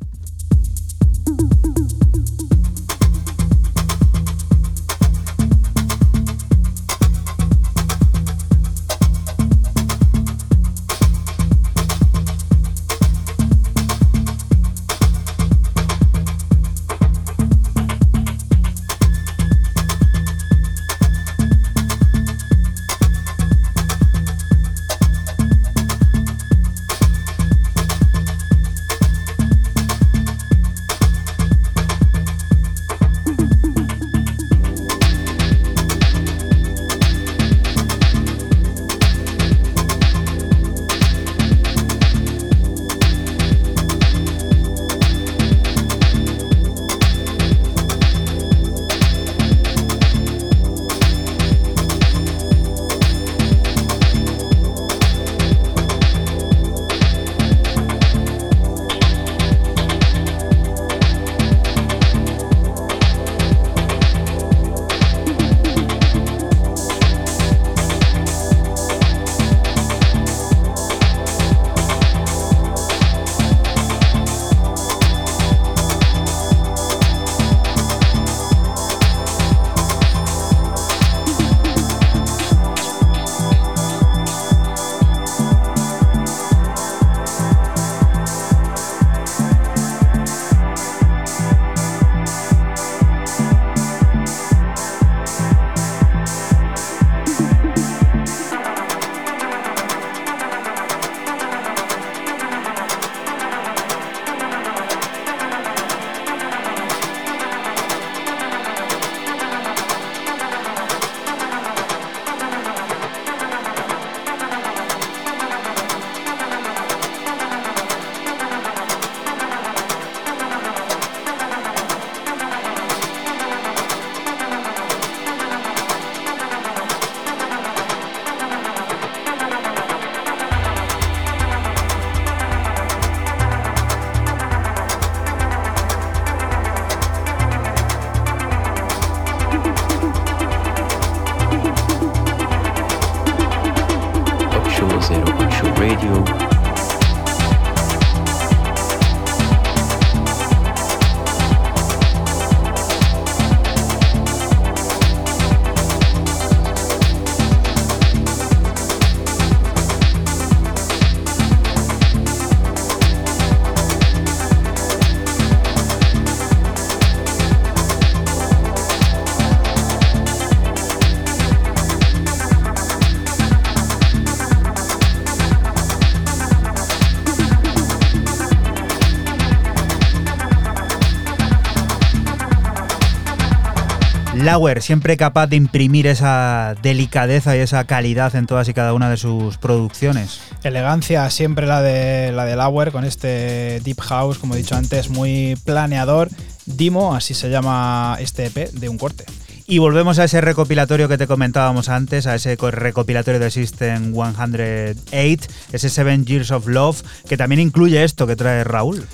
Lauer, siempre capaz de imprimir esa delicadeza y esa calidad en todas y cada una de sus producciones. Elegancia siempre la de la de Lauer con este deep house, como he dicho antes, muy planeador. Dimo, así se llama este EP de un corte. Y volvemos a ese recopilatorio que te comentábamos antes, a ese recopilatorio de System 108, ese Seven Years of Love, que también incluye esto que trae Raúl.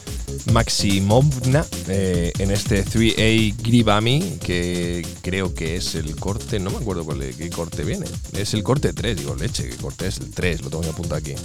Maximovna eh, en este 3A Gribami, que creo que es el corte, no me acuerdo cuál, qué corte viene. Es el corte 3, digo, leche, ¿qué corte es? El 3, lo tengo que apuntar aquí.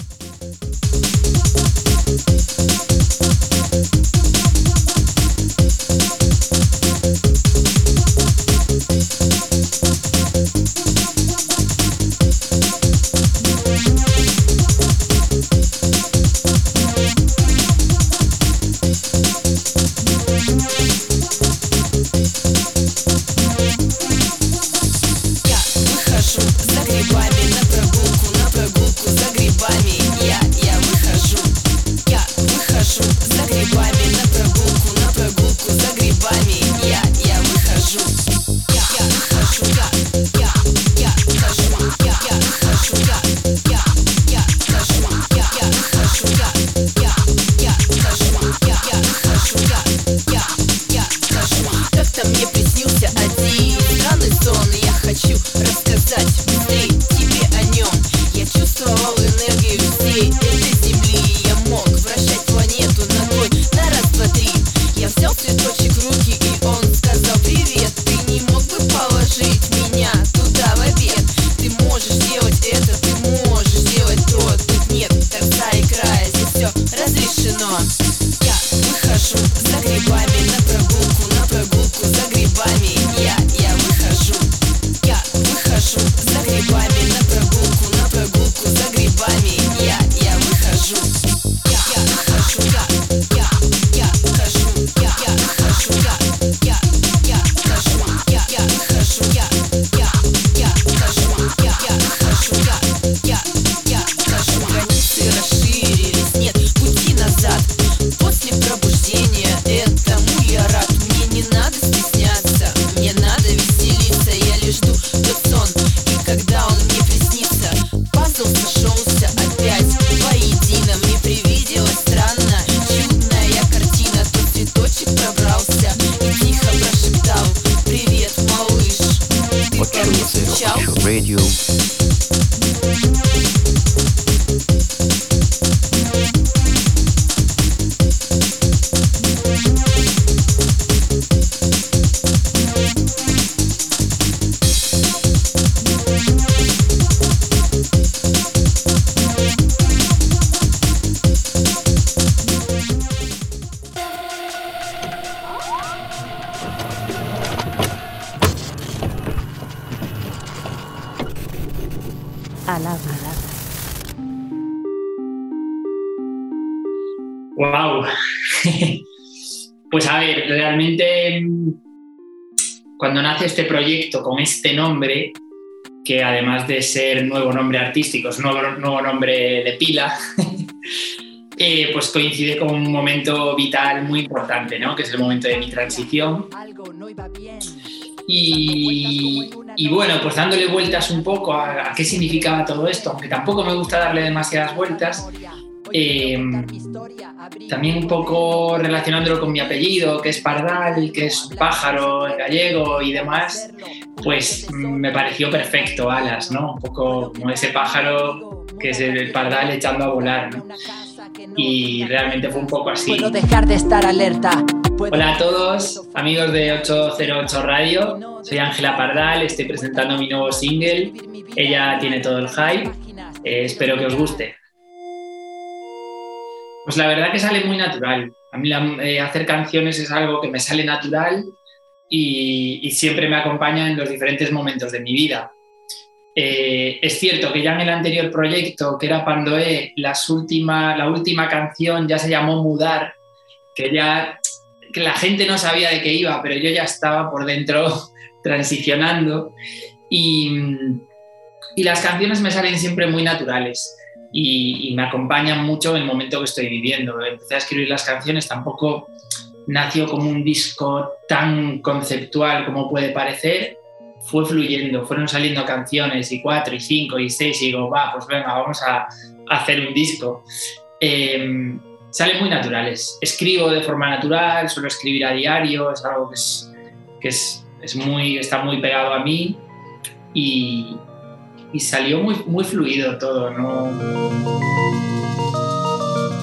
Nace este proyecto con este nombre, que además de ser nuevo nombre artístico, es nuevo, nuevo nombre de pila, *laughs* eh, pues coincide con un momento vital muy importante, ¿no? que es el momento de mi transición. Y, bueno, pues dándole vueltas un poco a, qué significaba todo esto, aunque tampoco me gusta darle demasiadas vueltas, eh, también un poco relacionándolo con mi apellido, que es Pardal, que es pájaro en gallego y demás, pues me pareció perfecto Alas, ¿no? Un poco como ese pájaro que es el Pardal echando a volar, ¿no? Y realmente fue un poco así. Puedo dejar de estar alerta. Hola a todos, amigos de 808 Radio. Soy Ángela Pardal, estoy presentando mi nuevo single. Ella tiene todo el hype. Eh, espero que os guste. Pues la verdad que sale muy natural. A mí eh, hacer canciones es algo que me sale natural y, siempre me acompaña en los diferentes momentos de mi vida. Eh, es cierto que ya en el anterior proyecto, que era Pandoe, las última, la última canción ya se llamó Mudar, que ya que la gente no sabía de qué iba, pero yo ya estaba por dentro *laughs* transicionando y las canciones me salen siempre muy naturales y, me acompañan mucho en el momento que estoy viviendo. Empecé a escribir las canciones, tampoco nació como un disco tan conceptual como puede parecer, fue fluyendo, fueron saliendo canciones y cuatro y cinco y seis y digo, va, pues venga, vamos a, hacer un disco. Em, salen muy naturales. Escribo de forma natural, suelo escribir a diario, es algo que, es, que es, es muy, está muy pegado a mí y, y salió muy, muy fluido todo, ¿no?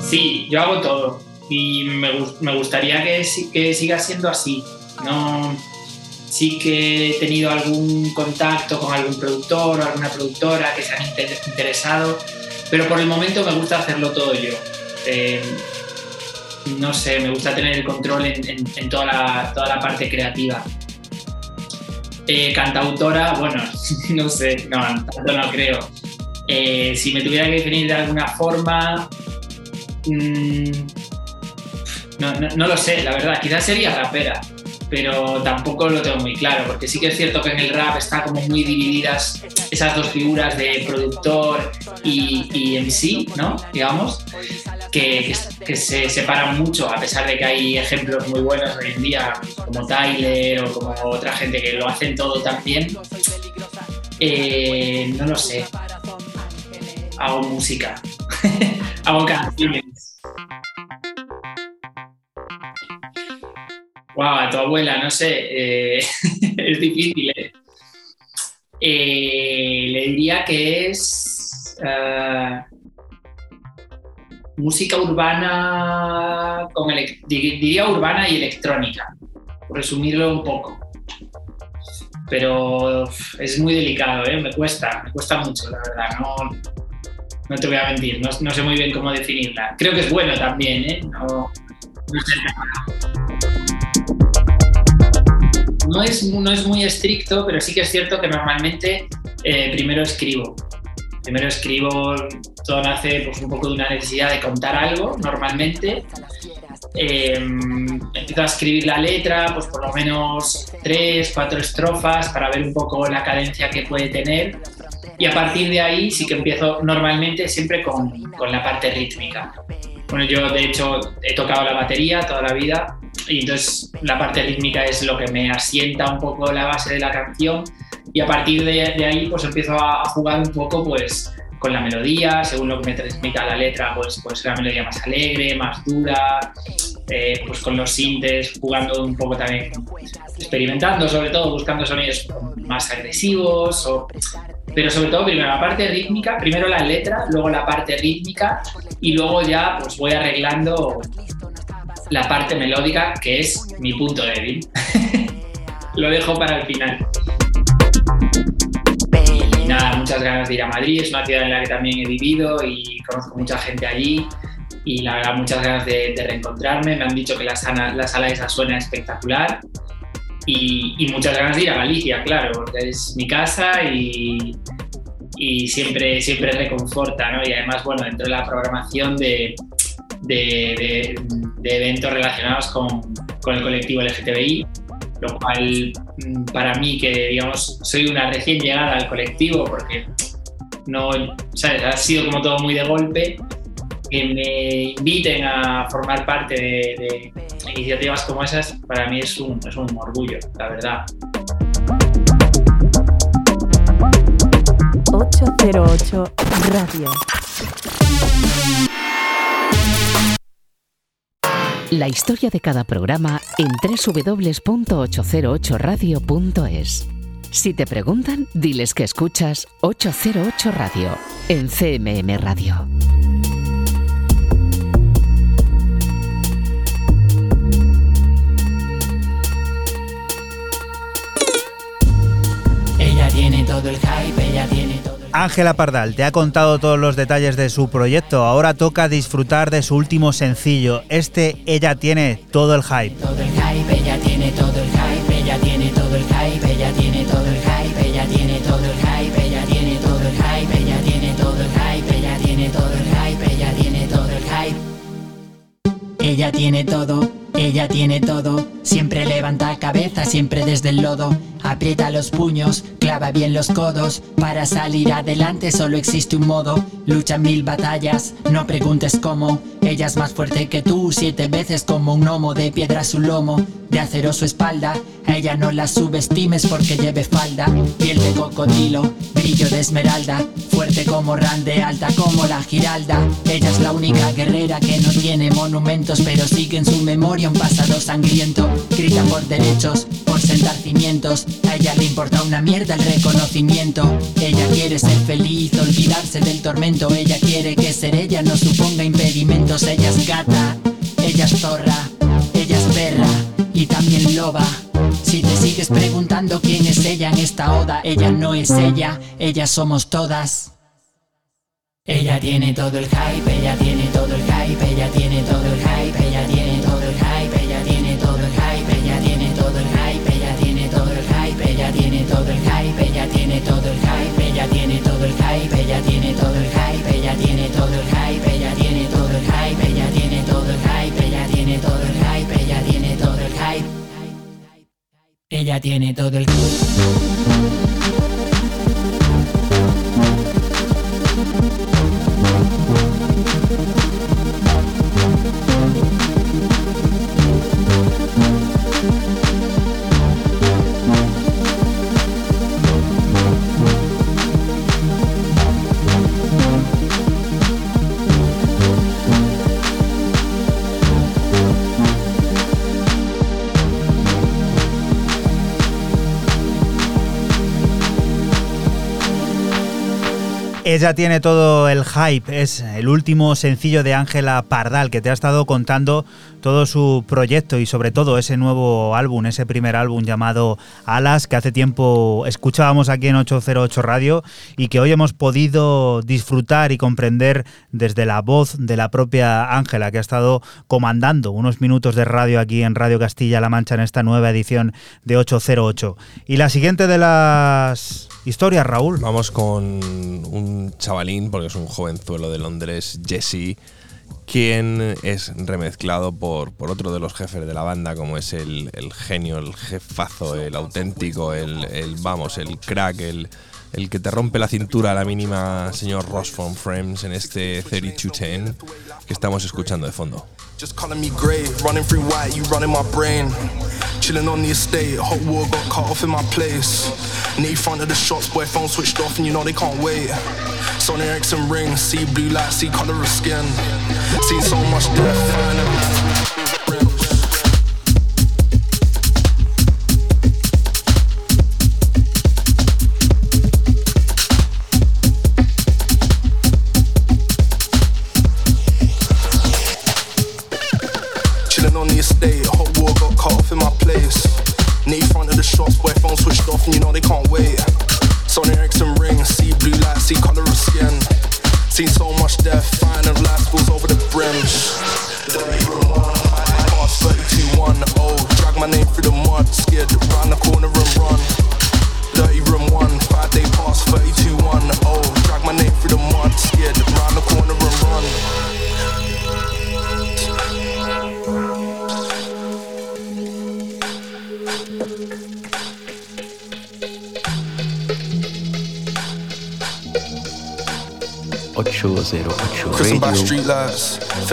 Sí, yo hago todo y me, me gustaría que, que siga siendo así. No, sí que he tenido algún contacto con algún productor o alguna productora que se han interesado, pero por el momento me gusta hacerlo todo yo. Eh, no sé, me gusta tener el control en, en, toda, la, toda la parte creativa. Eh, cantautora, bueno, *laughs* no sé, no, tanto no creo. Eh, si me tuviera que definir de alguna forma, mm, no, no, lo sé, la verdad, quizás sería rapera, pero tampoco lo tengo muy claro, porque sí que es cierto que en el rap está como muy divididas esas dos figuras de productor y, y MC, ¿no? Digamos que, se separan mucho, a pesar de que hay ejemplos muy buenos hoy en día, como Tyler o como otra gente que lo hacen todo tan bien. Eh, no lo sé. Hago música. *laughs* Hago canciones. Wow, a tu abuela, no sé. Eh, *laughs* es difícil, ¿eh? Le diría que es música urbana, con diría urbana y electrónica, resumirlo un poco. Pero es muy delicado, ¿eh? me cuesta, me cuesta mucho, la verdad. No, no te voy a mentir, no, sé muy bien cómo definirla. Creo que es bueno también, ¿eh? no, es, no es muy estricto, pero sí que es cierto que normalmente eh, primero escribo. Primero escribo todo nace pues, un poco de una necesidad de contar algo normalmente. Eh, empiezo a escribir la letra, pues por lo menos tres, cuatro estrofas para ver un poco la cadencia que puede tener. Y a partir de ahí sí que empiezo normalmente siempre con, con la parte rítmica. Bueno, yo de hecho he tocado la batería toda la vida y entonces la parte rítmica es lo que me asienta un poco la base de la canción. Y a partir de, de ahí pues empiezo a, a jugar un poco pues con la melodía, según lo que me transmita la letra, pues ser una melodía más alegre, más dura, eh, pues con los sintes, jugando un poco también, experimentando sobre todo, buscando sonidos más agresivos, pero sobre todo primero la parte rítmica, primero la letra, luego la parte rítmica y luego ya pues voy arreglando la parte melódica, que es mi punto débil. *laughs* lo dejo para el final. Nada, muchas ganas de ir a Madrid, es una ciudad en la que también he vivido y conozco mucha gente allí. Y la verdad muchas ganas de, reencontrarme, me han dicho que la, sala, la sala esa suena espectacular. Y, muchas ganas de ir a Galicia, claro, porque es mi casa y, y siempre, siempre reconforta, ¿no? Y además, bueno, dentro de la programación de, de, de eventos relacionados con, con el colectivo LGTBI, lo cual mm, para mí que digamos soy una recién llegada al colectivo porque no, ha sido como todo muy de golpe, que me inviten a formar parte de, iniciativas como esas, para mí es un, es un orgullo, la verdad. 808 Radio. La historia de cada programa en www.808radio.es. Si te preguntan, diles que escuchas 808 Radio en CMM Radio. Ella tiene todo el hype, ella tiene Ángela Pardal te ha contado todos los detalles de su proyecto. Ahora toca disfrutar de su último sencillo. Este Ella tiene todo el hype. Todo el hype, ella tiene todo el hype, ella tiene todo el hype, ella tiene todo el hype, ella tiene todo el hype, ella tiene todo el hype, ella tiene todo el hype, ella tiene todo el hype, ella tiene todo el hype. Ella tiene todo, ella tiene todo, siempre levanta cabeza, siempre desde el lodo. Aprieta los puños, clava bien los codos. Para salir adelante solo existe un modo. Lucha mil batallas, no preguntes cómo. Ella es más fuerte que tú, siete veces como un gnomo. De piedra su lomo, de acero su espalda. Ella no la subestimes porque lleve falda. Piel de cocodrilo, brillo de esmeralda. Fuerte como Rande, alta como la Giralda. Ella es la única guerrera que no tiene monumentos, pero sigue en su memoria un pasado sangriento. Grita por derechos, por sentar cimientos. A ella le importa una mierda el reconocimiento. Ella quiere ser feliz, olvidarse del tormento. Ella quiere que ser ella no suponga impedimentos. Ella es gata, ella es zorra, ella es perra y también loba. Si te sigues preguntando quién es ella en esta oda, ella no es ella, ella somos todas. Ella tiene todo el hype, ella tiene todo el hype, ella tiene todo el hype, ella tiene tiene todo el hype, ella tiene todo el hype, ella tiene todo el hype, ella tiene todo el hype, ella tiene todo el hype, ella tiene todo el hype, ella tiene todo el hype, ella tiene todo el hype. Ella tiene todo el Ella tiene todo el hype, es el último sencillo de Ángela Pardal que te ha estado contando todo su proyecto y sobre todo ese nuevo álbum, ese primer álbum llamado Alas que hace tiempo escuchábamos aquí en 808 Radio y que hoy hemos podido disfrutar y comprender desde la voz de la propia Ángela que ha estado comandando unos minutos de radio aquí en Radio Castilla-La Mancha en esta nueva edición de 808. Y la siguiente de las historias, Raúl. Vamos con un chavalín, porque es un jovenzuelo de Londres, Jesse, quien es remezclado por, por otro de los jefes de la banda, como es el, el genio, el jefazo, el auténtico, el, el, vamos, el crack, el, el que te rompe la cintura a la mínima, señor Ross from Frames, en este 3210 que estamos escuchando de fondo. Just calling me grey, running through white, you running my brain. Chilling on the estate, hot water got cut off in my place. Knee front of the shots, boy, phone switched off and you know they can't wait. Sony Ericsson ring, see blue light, see color of skin. Seen so much death. Place. Front of the shots, boy, phone switched off and you know they can't wait. Sony Ericsson ring, see blue light, see color of skin. Seen so much death,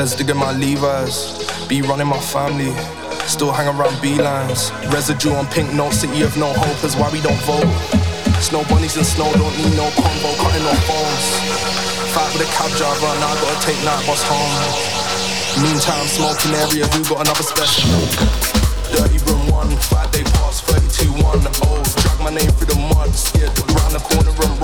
feds digging my Levi's. Be running my family, still hang around beelines. Residue on pink note, city of no hope is why we don't vote. Snow bunnies and snow don't need no convo, cutting off phones. Fight with a cab driver, now I gotta take night bus home. Meantime, smoking area, who got another special? Dirty room one, five day pass, 32 1 oh. Drag my name through the mud, scared round the corner and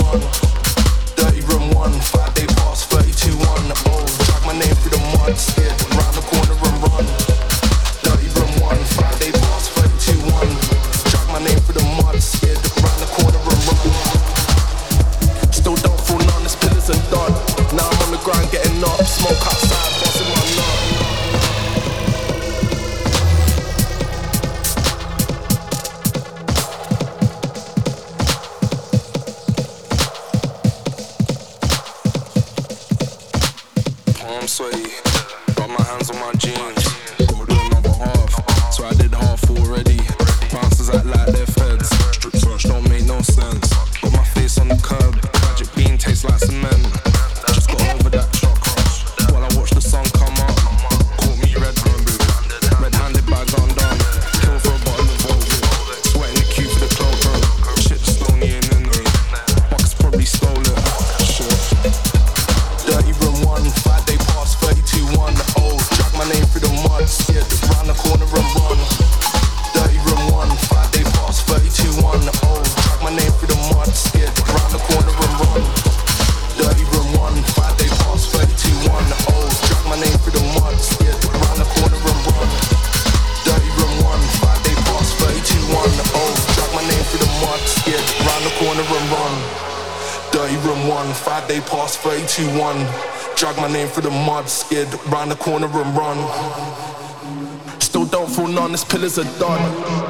round the corner and run. Still don't feel none, this pillars are done.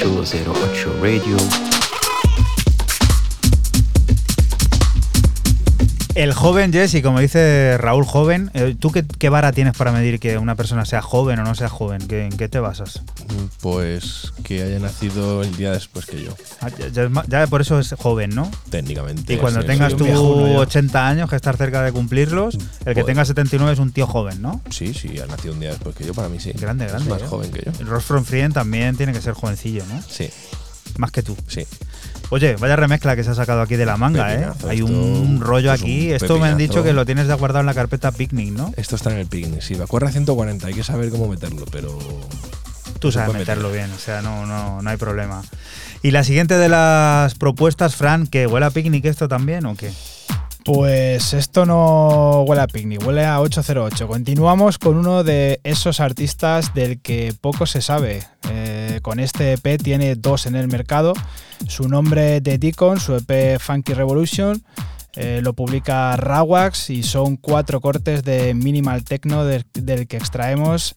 808 Radio. El joven Jesse, como dice Raúl Joven, eh, ¿tú qué, vara tienes para medir que una persona sea joven o no sea joven? ¿En qué te basas? Pues que haya nacido el día después que yo. Ah, ya, por eso es joven, ¿no? Técnicamente. Y cuando tengas tú 80 años, que estás cerca de cumplirlos, el que pues tenga 79 es un tío joven, ¿no? Sí, sí, ha nacido un día después que yo, para mí sí. Grande, grande. Es más ¿eh? joven que yo. El Ross from Frien también tiene que ser jovencillo, ¿no? Sí. Más que tú. Sí. Oye, vaya remezcla que se ha sacado aquí de la manga, ¿eh? Hay un rollo aquí. Esto me han dicho que lo tienes de guardado en la carpeta picnic, ¿no? Esto está en el picnic, sí. Me acuerda 140, hay que saber cómo meterlo, pero Tú sabes meterlo bien, o sea, no, no, no hay problema. Y la siguiente de las propuestas, Fran, ¿que huele a picnic esto también o qué? Pues esto no huele a picnic, huele a 808. Continuamos con uno de esos artistas del que poco se sabe. Eh, con este EP tiene dos en el mercado. Su nombre de Deacon, su EP Funky Revolution. Eh, lo publica Rawax y son cuatro cortes de minimal techno del que extraemos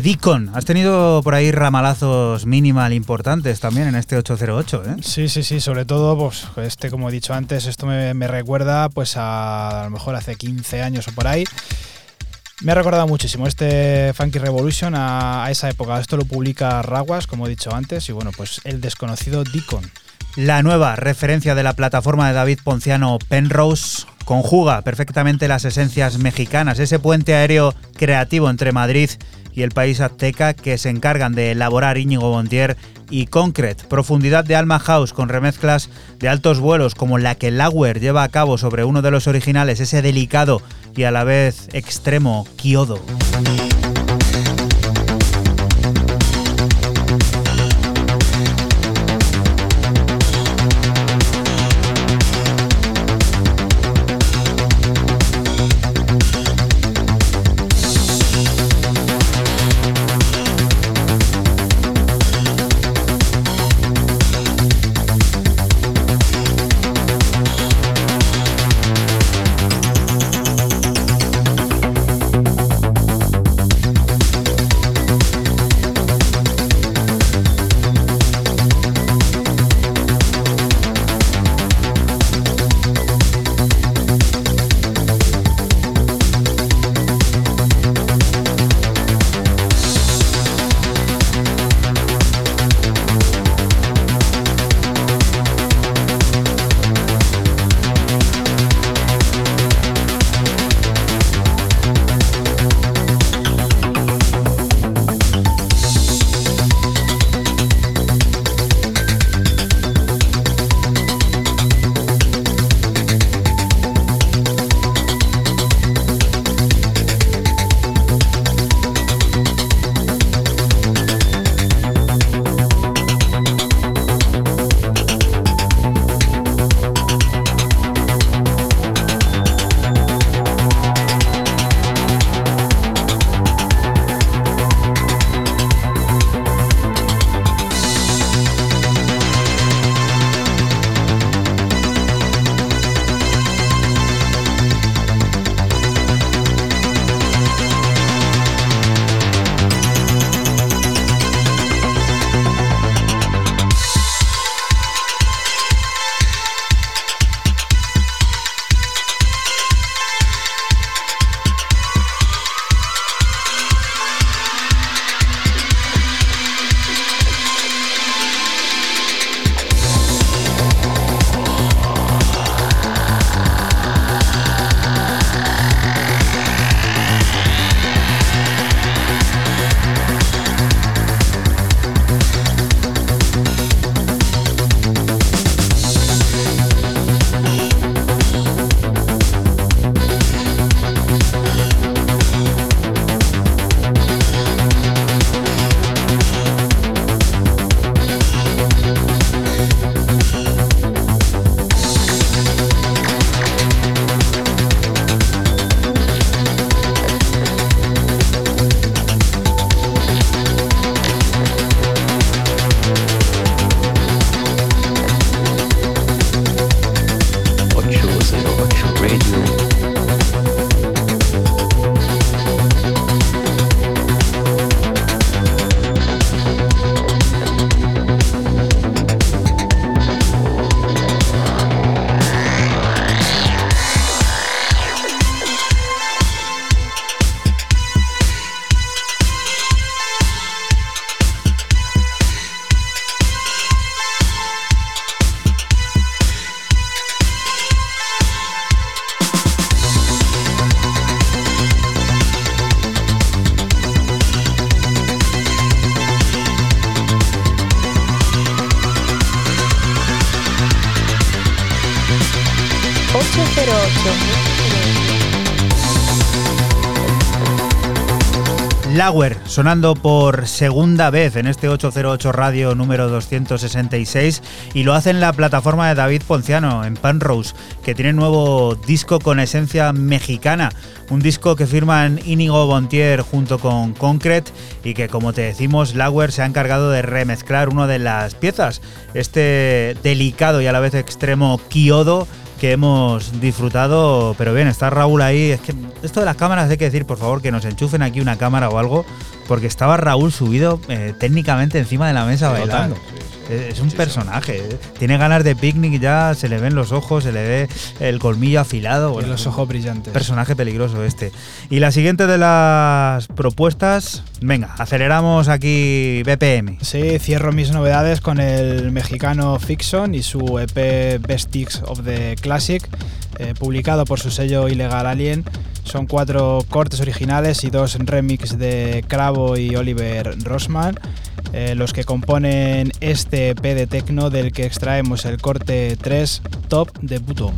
de Deacon. Has tenido por ahí ramalazos minimal importantes también en este 808, ¿eh? Sí, sí, sí, sobre todo, pues este, como he dicho antes, esto me, recuerda pues a, a lo mejor hace 15 años o por ahí. Me ha recordado muchísimo este Funky Revolution a, a, esa época. Esto lo publica Raguas, como he dicho antes, y bueno, pues el desconocido Deacon. La nueva referencia de la plataforma de David Ponciano Penrose conjuga perfectamente las esencias mexicanas, ese puente aéreo creativo entre Madrid y el país azteca que se encargan de elaborar Íñigo Montier y Concrete, profundidad de Alma House con remezclas de altos vuelos como la que Lauer lleva a cabo sobre uno de los originales, ese delicado y a la vez extremo Kyodo. Sonando por segunda vez en este 808 Radio número 266 y lo hace en la plataforma de David Ponciano en Panrose que tiene nuevo disco con esencia mexicana, un disco que firman Inigo Bontier junto con Concrete y que como te decimos Lauer se ha encargado de remezclar una de las piezas, este delicado y a la vez extremo Kiodo que hemos disfrutado, pero bien, está Raúl ahí. Es que esto de las cámaras hay que decir, por favor, que nos enchufen aquí una cámara o algo, porque estaba Raúl subido eh, técnicamente encima de la mesa bailando. Es un personaje. ¿eh? Tiene ganas de picnic ya, se le ven los ojos, se le ve el colmillo afilado. Y los ojos brillantes. Personaje peligroso este. Y la siguiente de las propuestas, venga, aceleramos aquí BPM. Sí, cierro mis novedades con el mexicano Fixon y su EP Best of the Classic, eh, publicado por su sello Ilegal Alien. Son cuatro cortes originales y dos remix de Cravo y Oliver Rossman. Eh, los que componen este EP de Tecno del que extraemos el corte 3 Top de Button.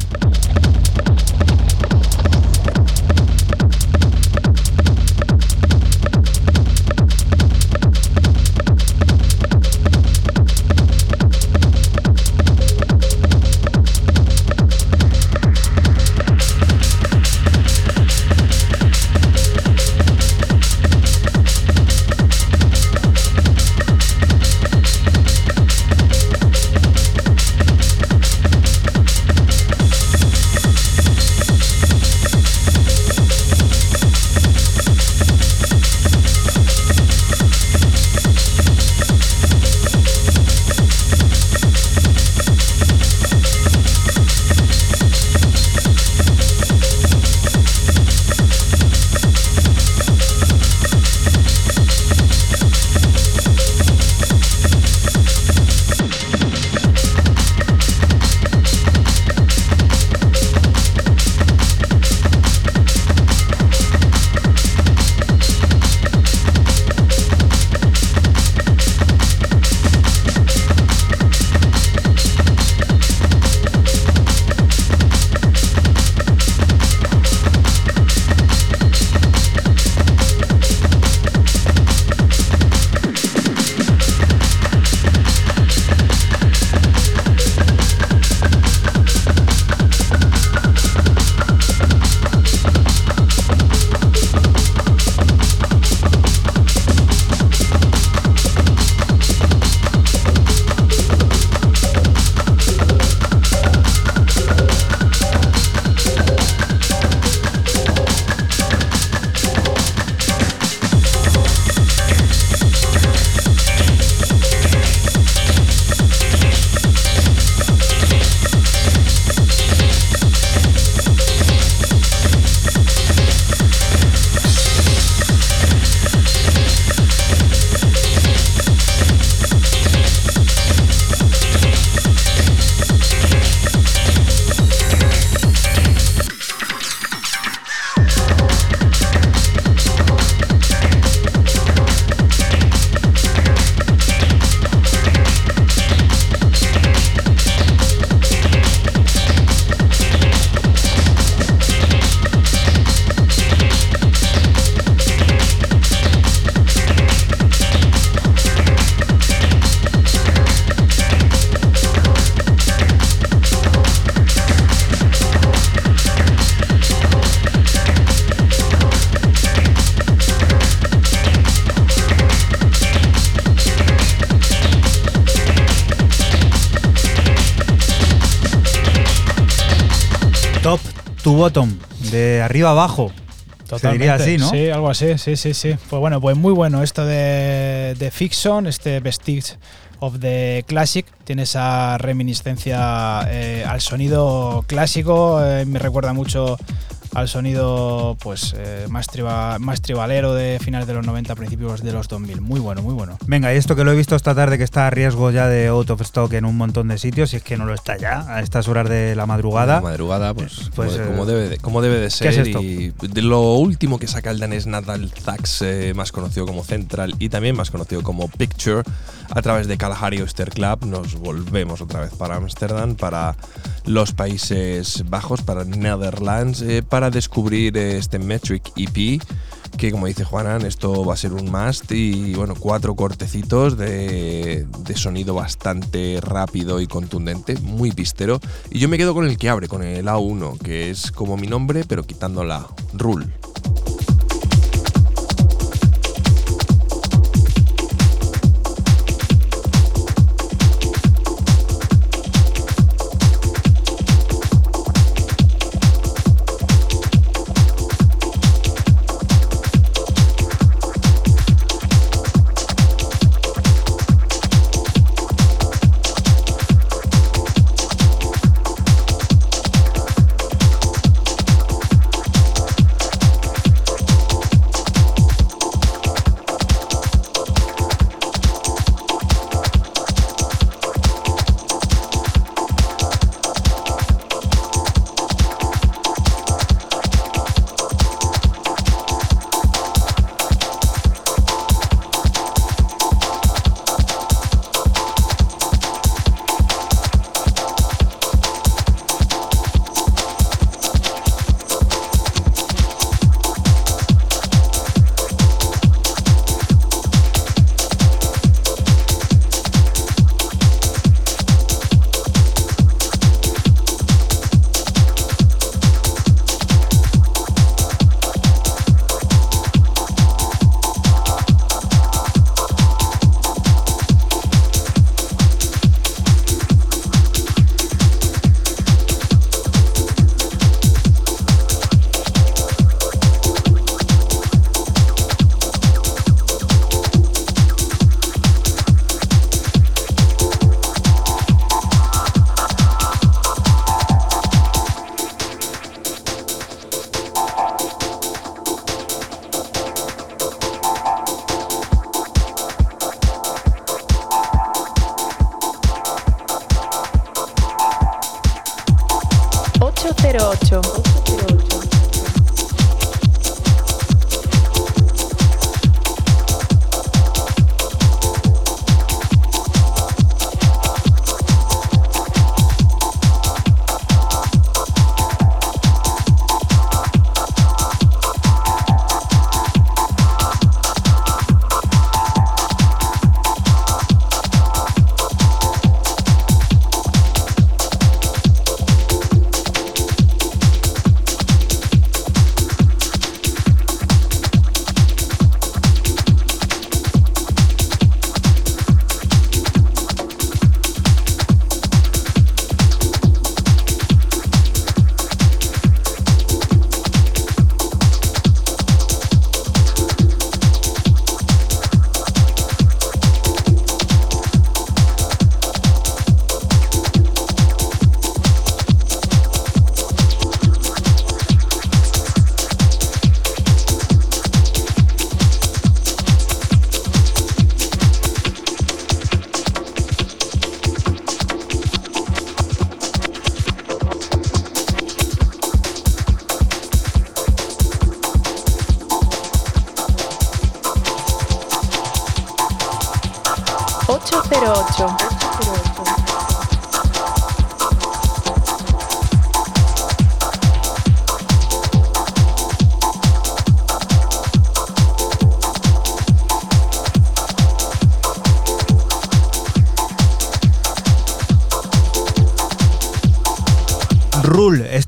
Bottom, de arriba abajo. Se diría así, ¿no? Sí, algo así, sí, sí, sí. Pues bueno, pues muy bueno esto de, de Fiction, este Vestige of the Classic. Tiene esa reminiscencia eh, al sonido clásico, eh, me recuerda mucho al sonido pues eh, más, más tribalero de finales de los 90, principios de los 2000. Muy bueno, muy bueno. Venga, y esto que lo he visto esta tarde que está a riesgo ya de out of stock en un montón de sitios, y es que no lo está ya a estas horas de la madrugada. La madrugada, pues, pues como, debe de, como debe de ser. Y de lo último que saca el danés Natal Zax, eh, más conocido como Central y también más conocido como Picture, a través de Kalahari Oyster Club, nos volvemos otra vez para Ámsterdam para los Países Bajos, para Netherlands, eh, para descubrir este Metric EP que como dice Juanan, esto va a ser un must y bueno, cuatro cortecitos de, de, sonido bastante rápido y contundente, muy pistero. Y yo me quedo con el que abre, con el A1, que es como mi nombre, pero quitando la Rule.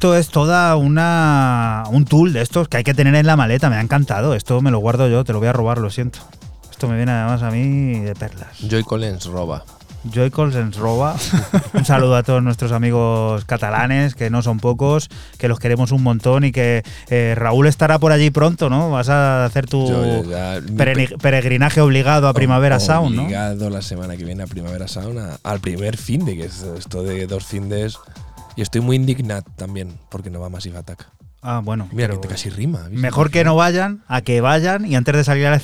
Esto es toda una un tool de estos que hay que tener en la maleta, me ha encantado, esto me lo guardo yo, te lo voy a robar, lo siento me viene además a mí de perlas. Joy Collins roba. Joy Collins roba. *laughs* un saludo a todos nuestros amigos catalanes, que no son pocos, que los queremos un montón y que eh, Raúl estará por allí pronto, ¿no? Vas a hacer tu peregrinaje obligado a Primavera Sound, ¿no? Obligado la semana que viene a Primavera Sound, al primer fin de que es esto de dos findes. Y estoy muy indignado también porque no va Massive Attack. Ah, bueno. Mira, que te casi rima. Mejor que no vayan a que vayan y antes de salir al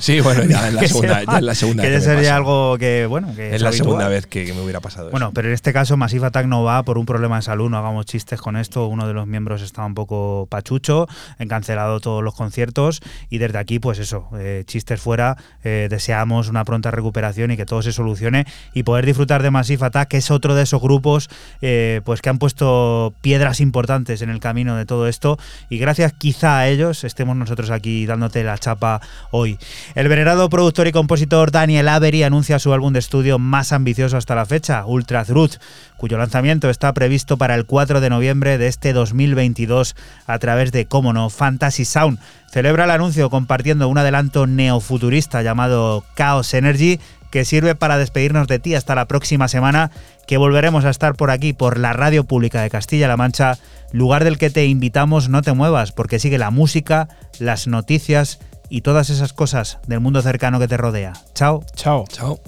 Sí, bueno, ya *laughs* en la segunda, ya en la segunda que, sería algo que, bueno, que es la segunda vez que, me hubiera pasado Bueno, pero en este caso Massive Attack no va por un problema de salud, no hagamos chistes con esto. Uno de los miembros estaba un poco pachucho, han cancelado todos los conciertos y desde aquí, pues eso, eh, chistes fuera, eh, deseamos una pronta recuperación y que todo se solucione y poder disfrutar de Massive Attack, que es otro de esos grupos eh, pues que han puesto piedras importantes en el camino de todo esto y gracias quizá a ellos estemos nosotros aquí dándote la chapa hoy. El venerado productor y compositor Daniel Avery anuncia su álbum de estudio más ambicioso hasta la fecha, Ultra Truth, cuyo lanzamiento está previsto para el 4 de noviembre de este 2022 a través de, cómo no, Fantasy Sound. Celebra el anuncio compartiendo un adelanto neofuturista llamado Chaos Energy que sirve para despedirnos de ti hasta la próxima semana, que volveremos a estar por aquí, por la Radio Pública de Castilla-La Mancha, lugar del que te invitamos no te muevas, porque sigue la música, las noticias y todas esas cosas del mundo cercano que te rodea. Chao. Chao. Chao.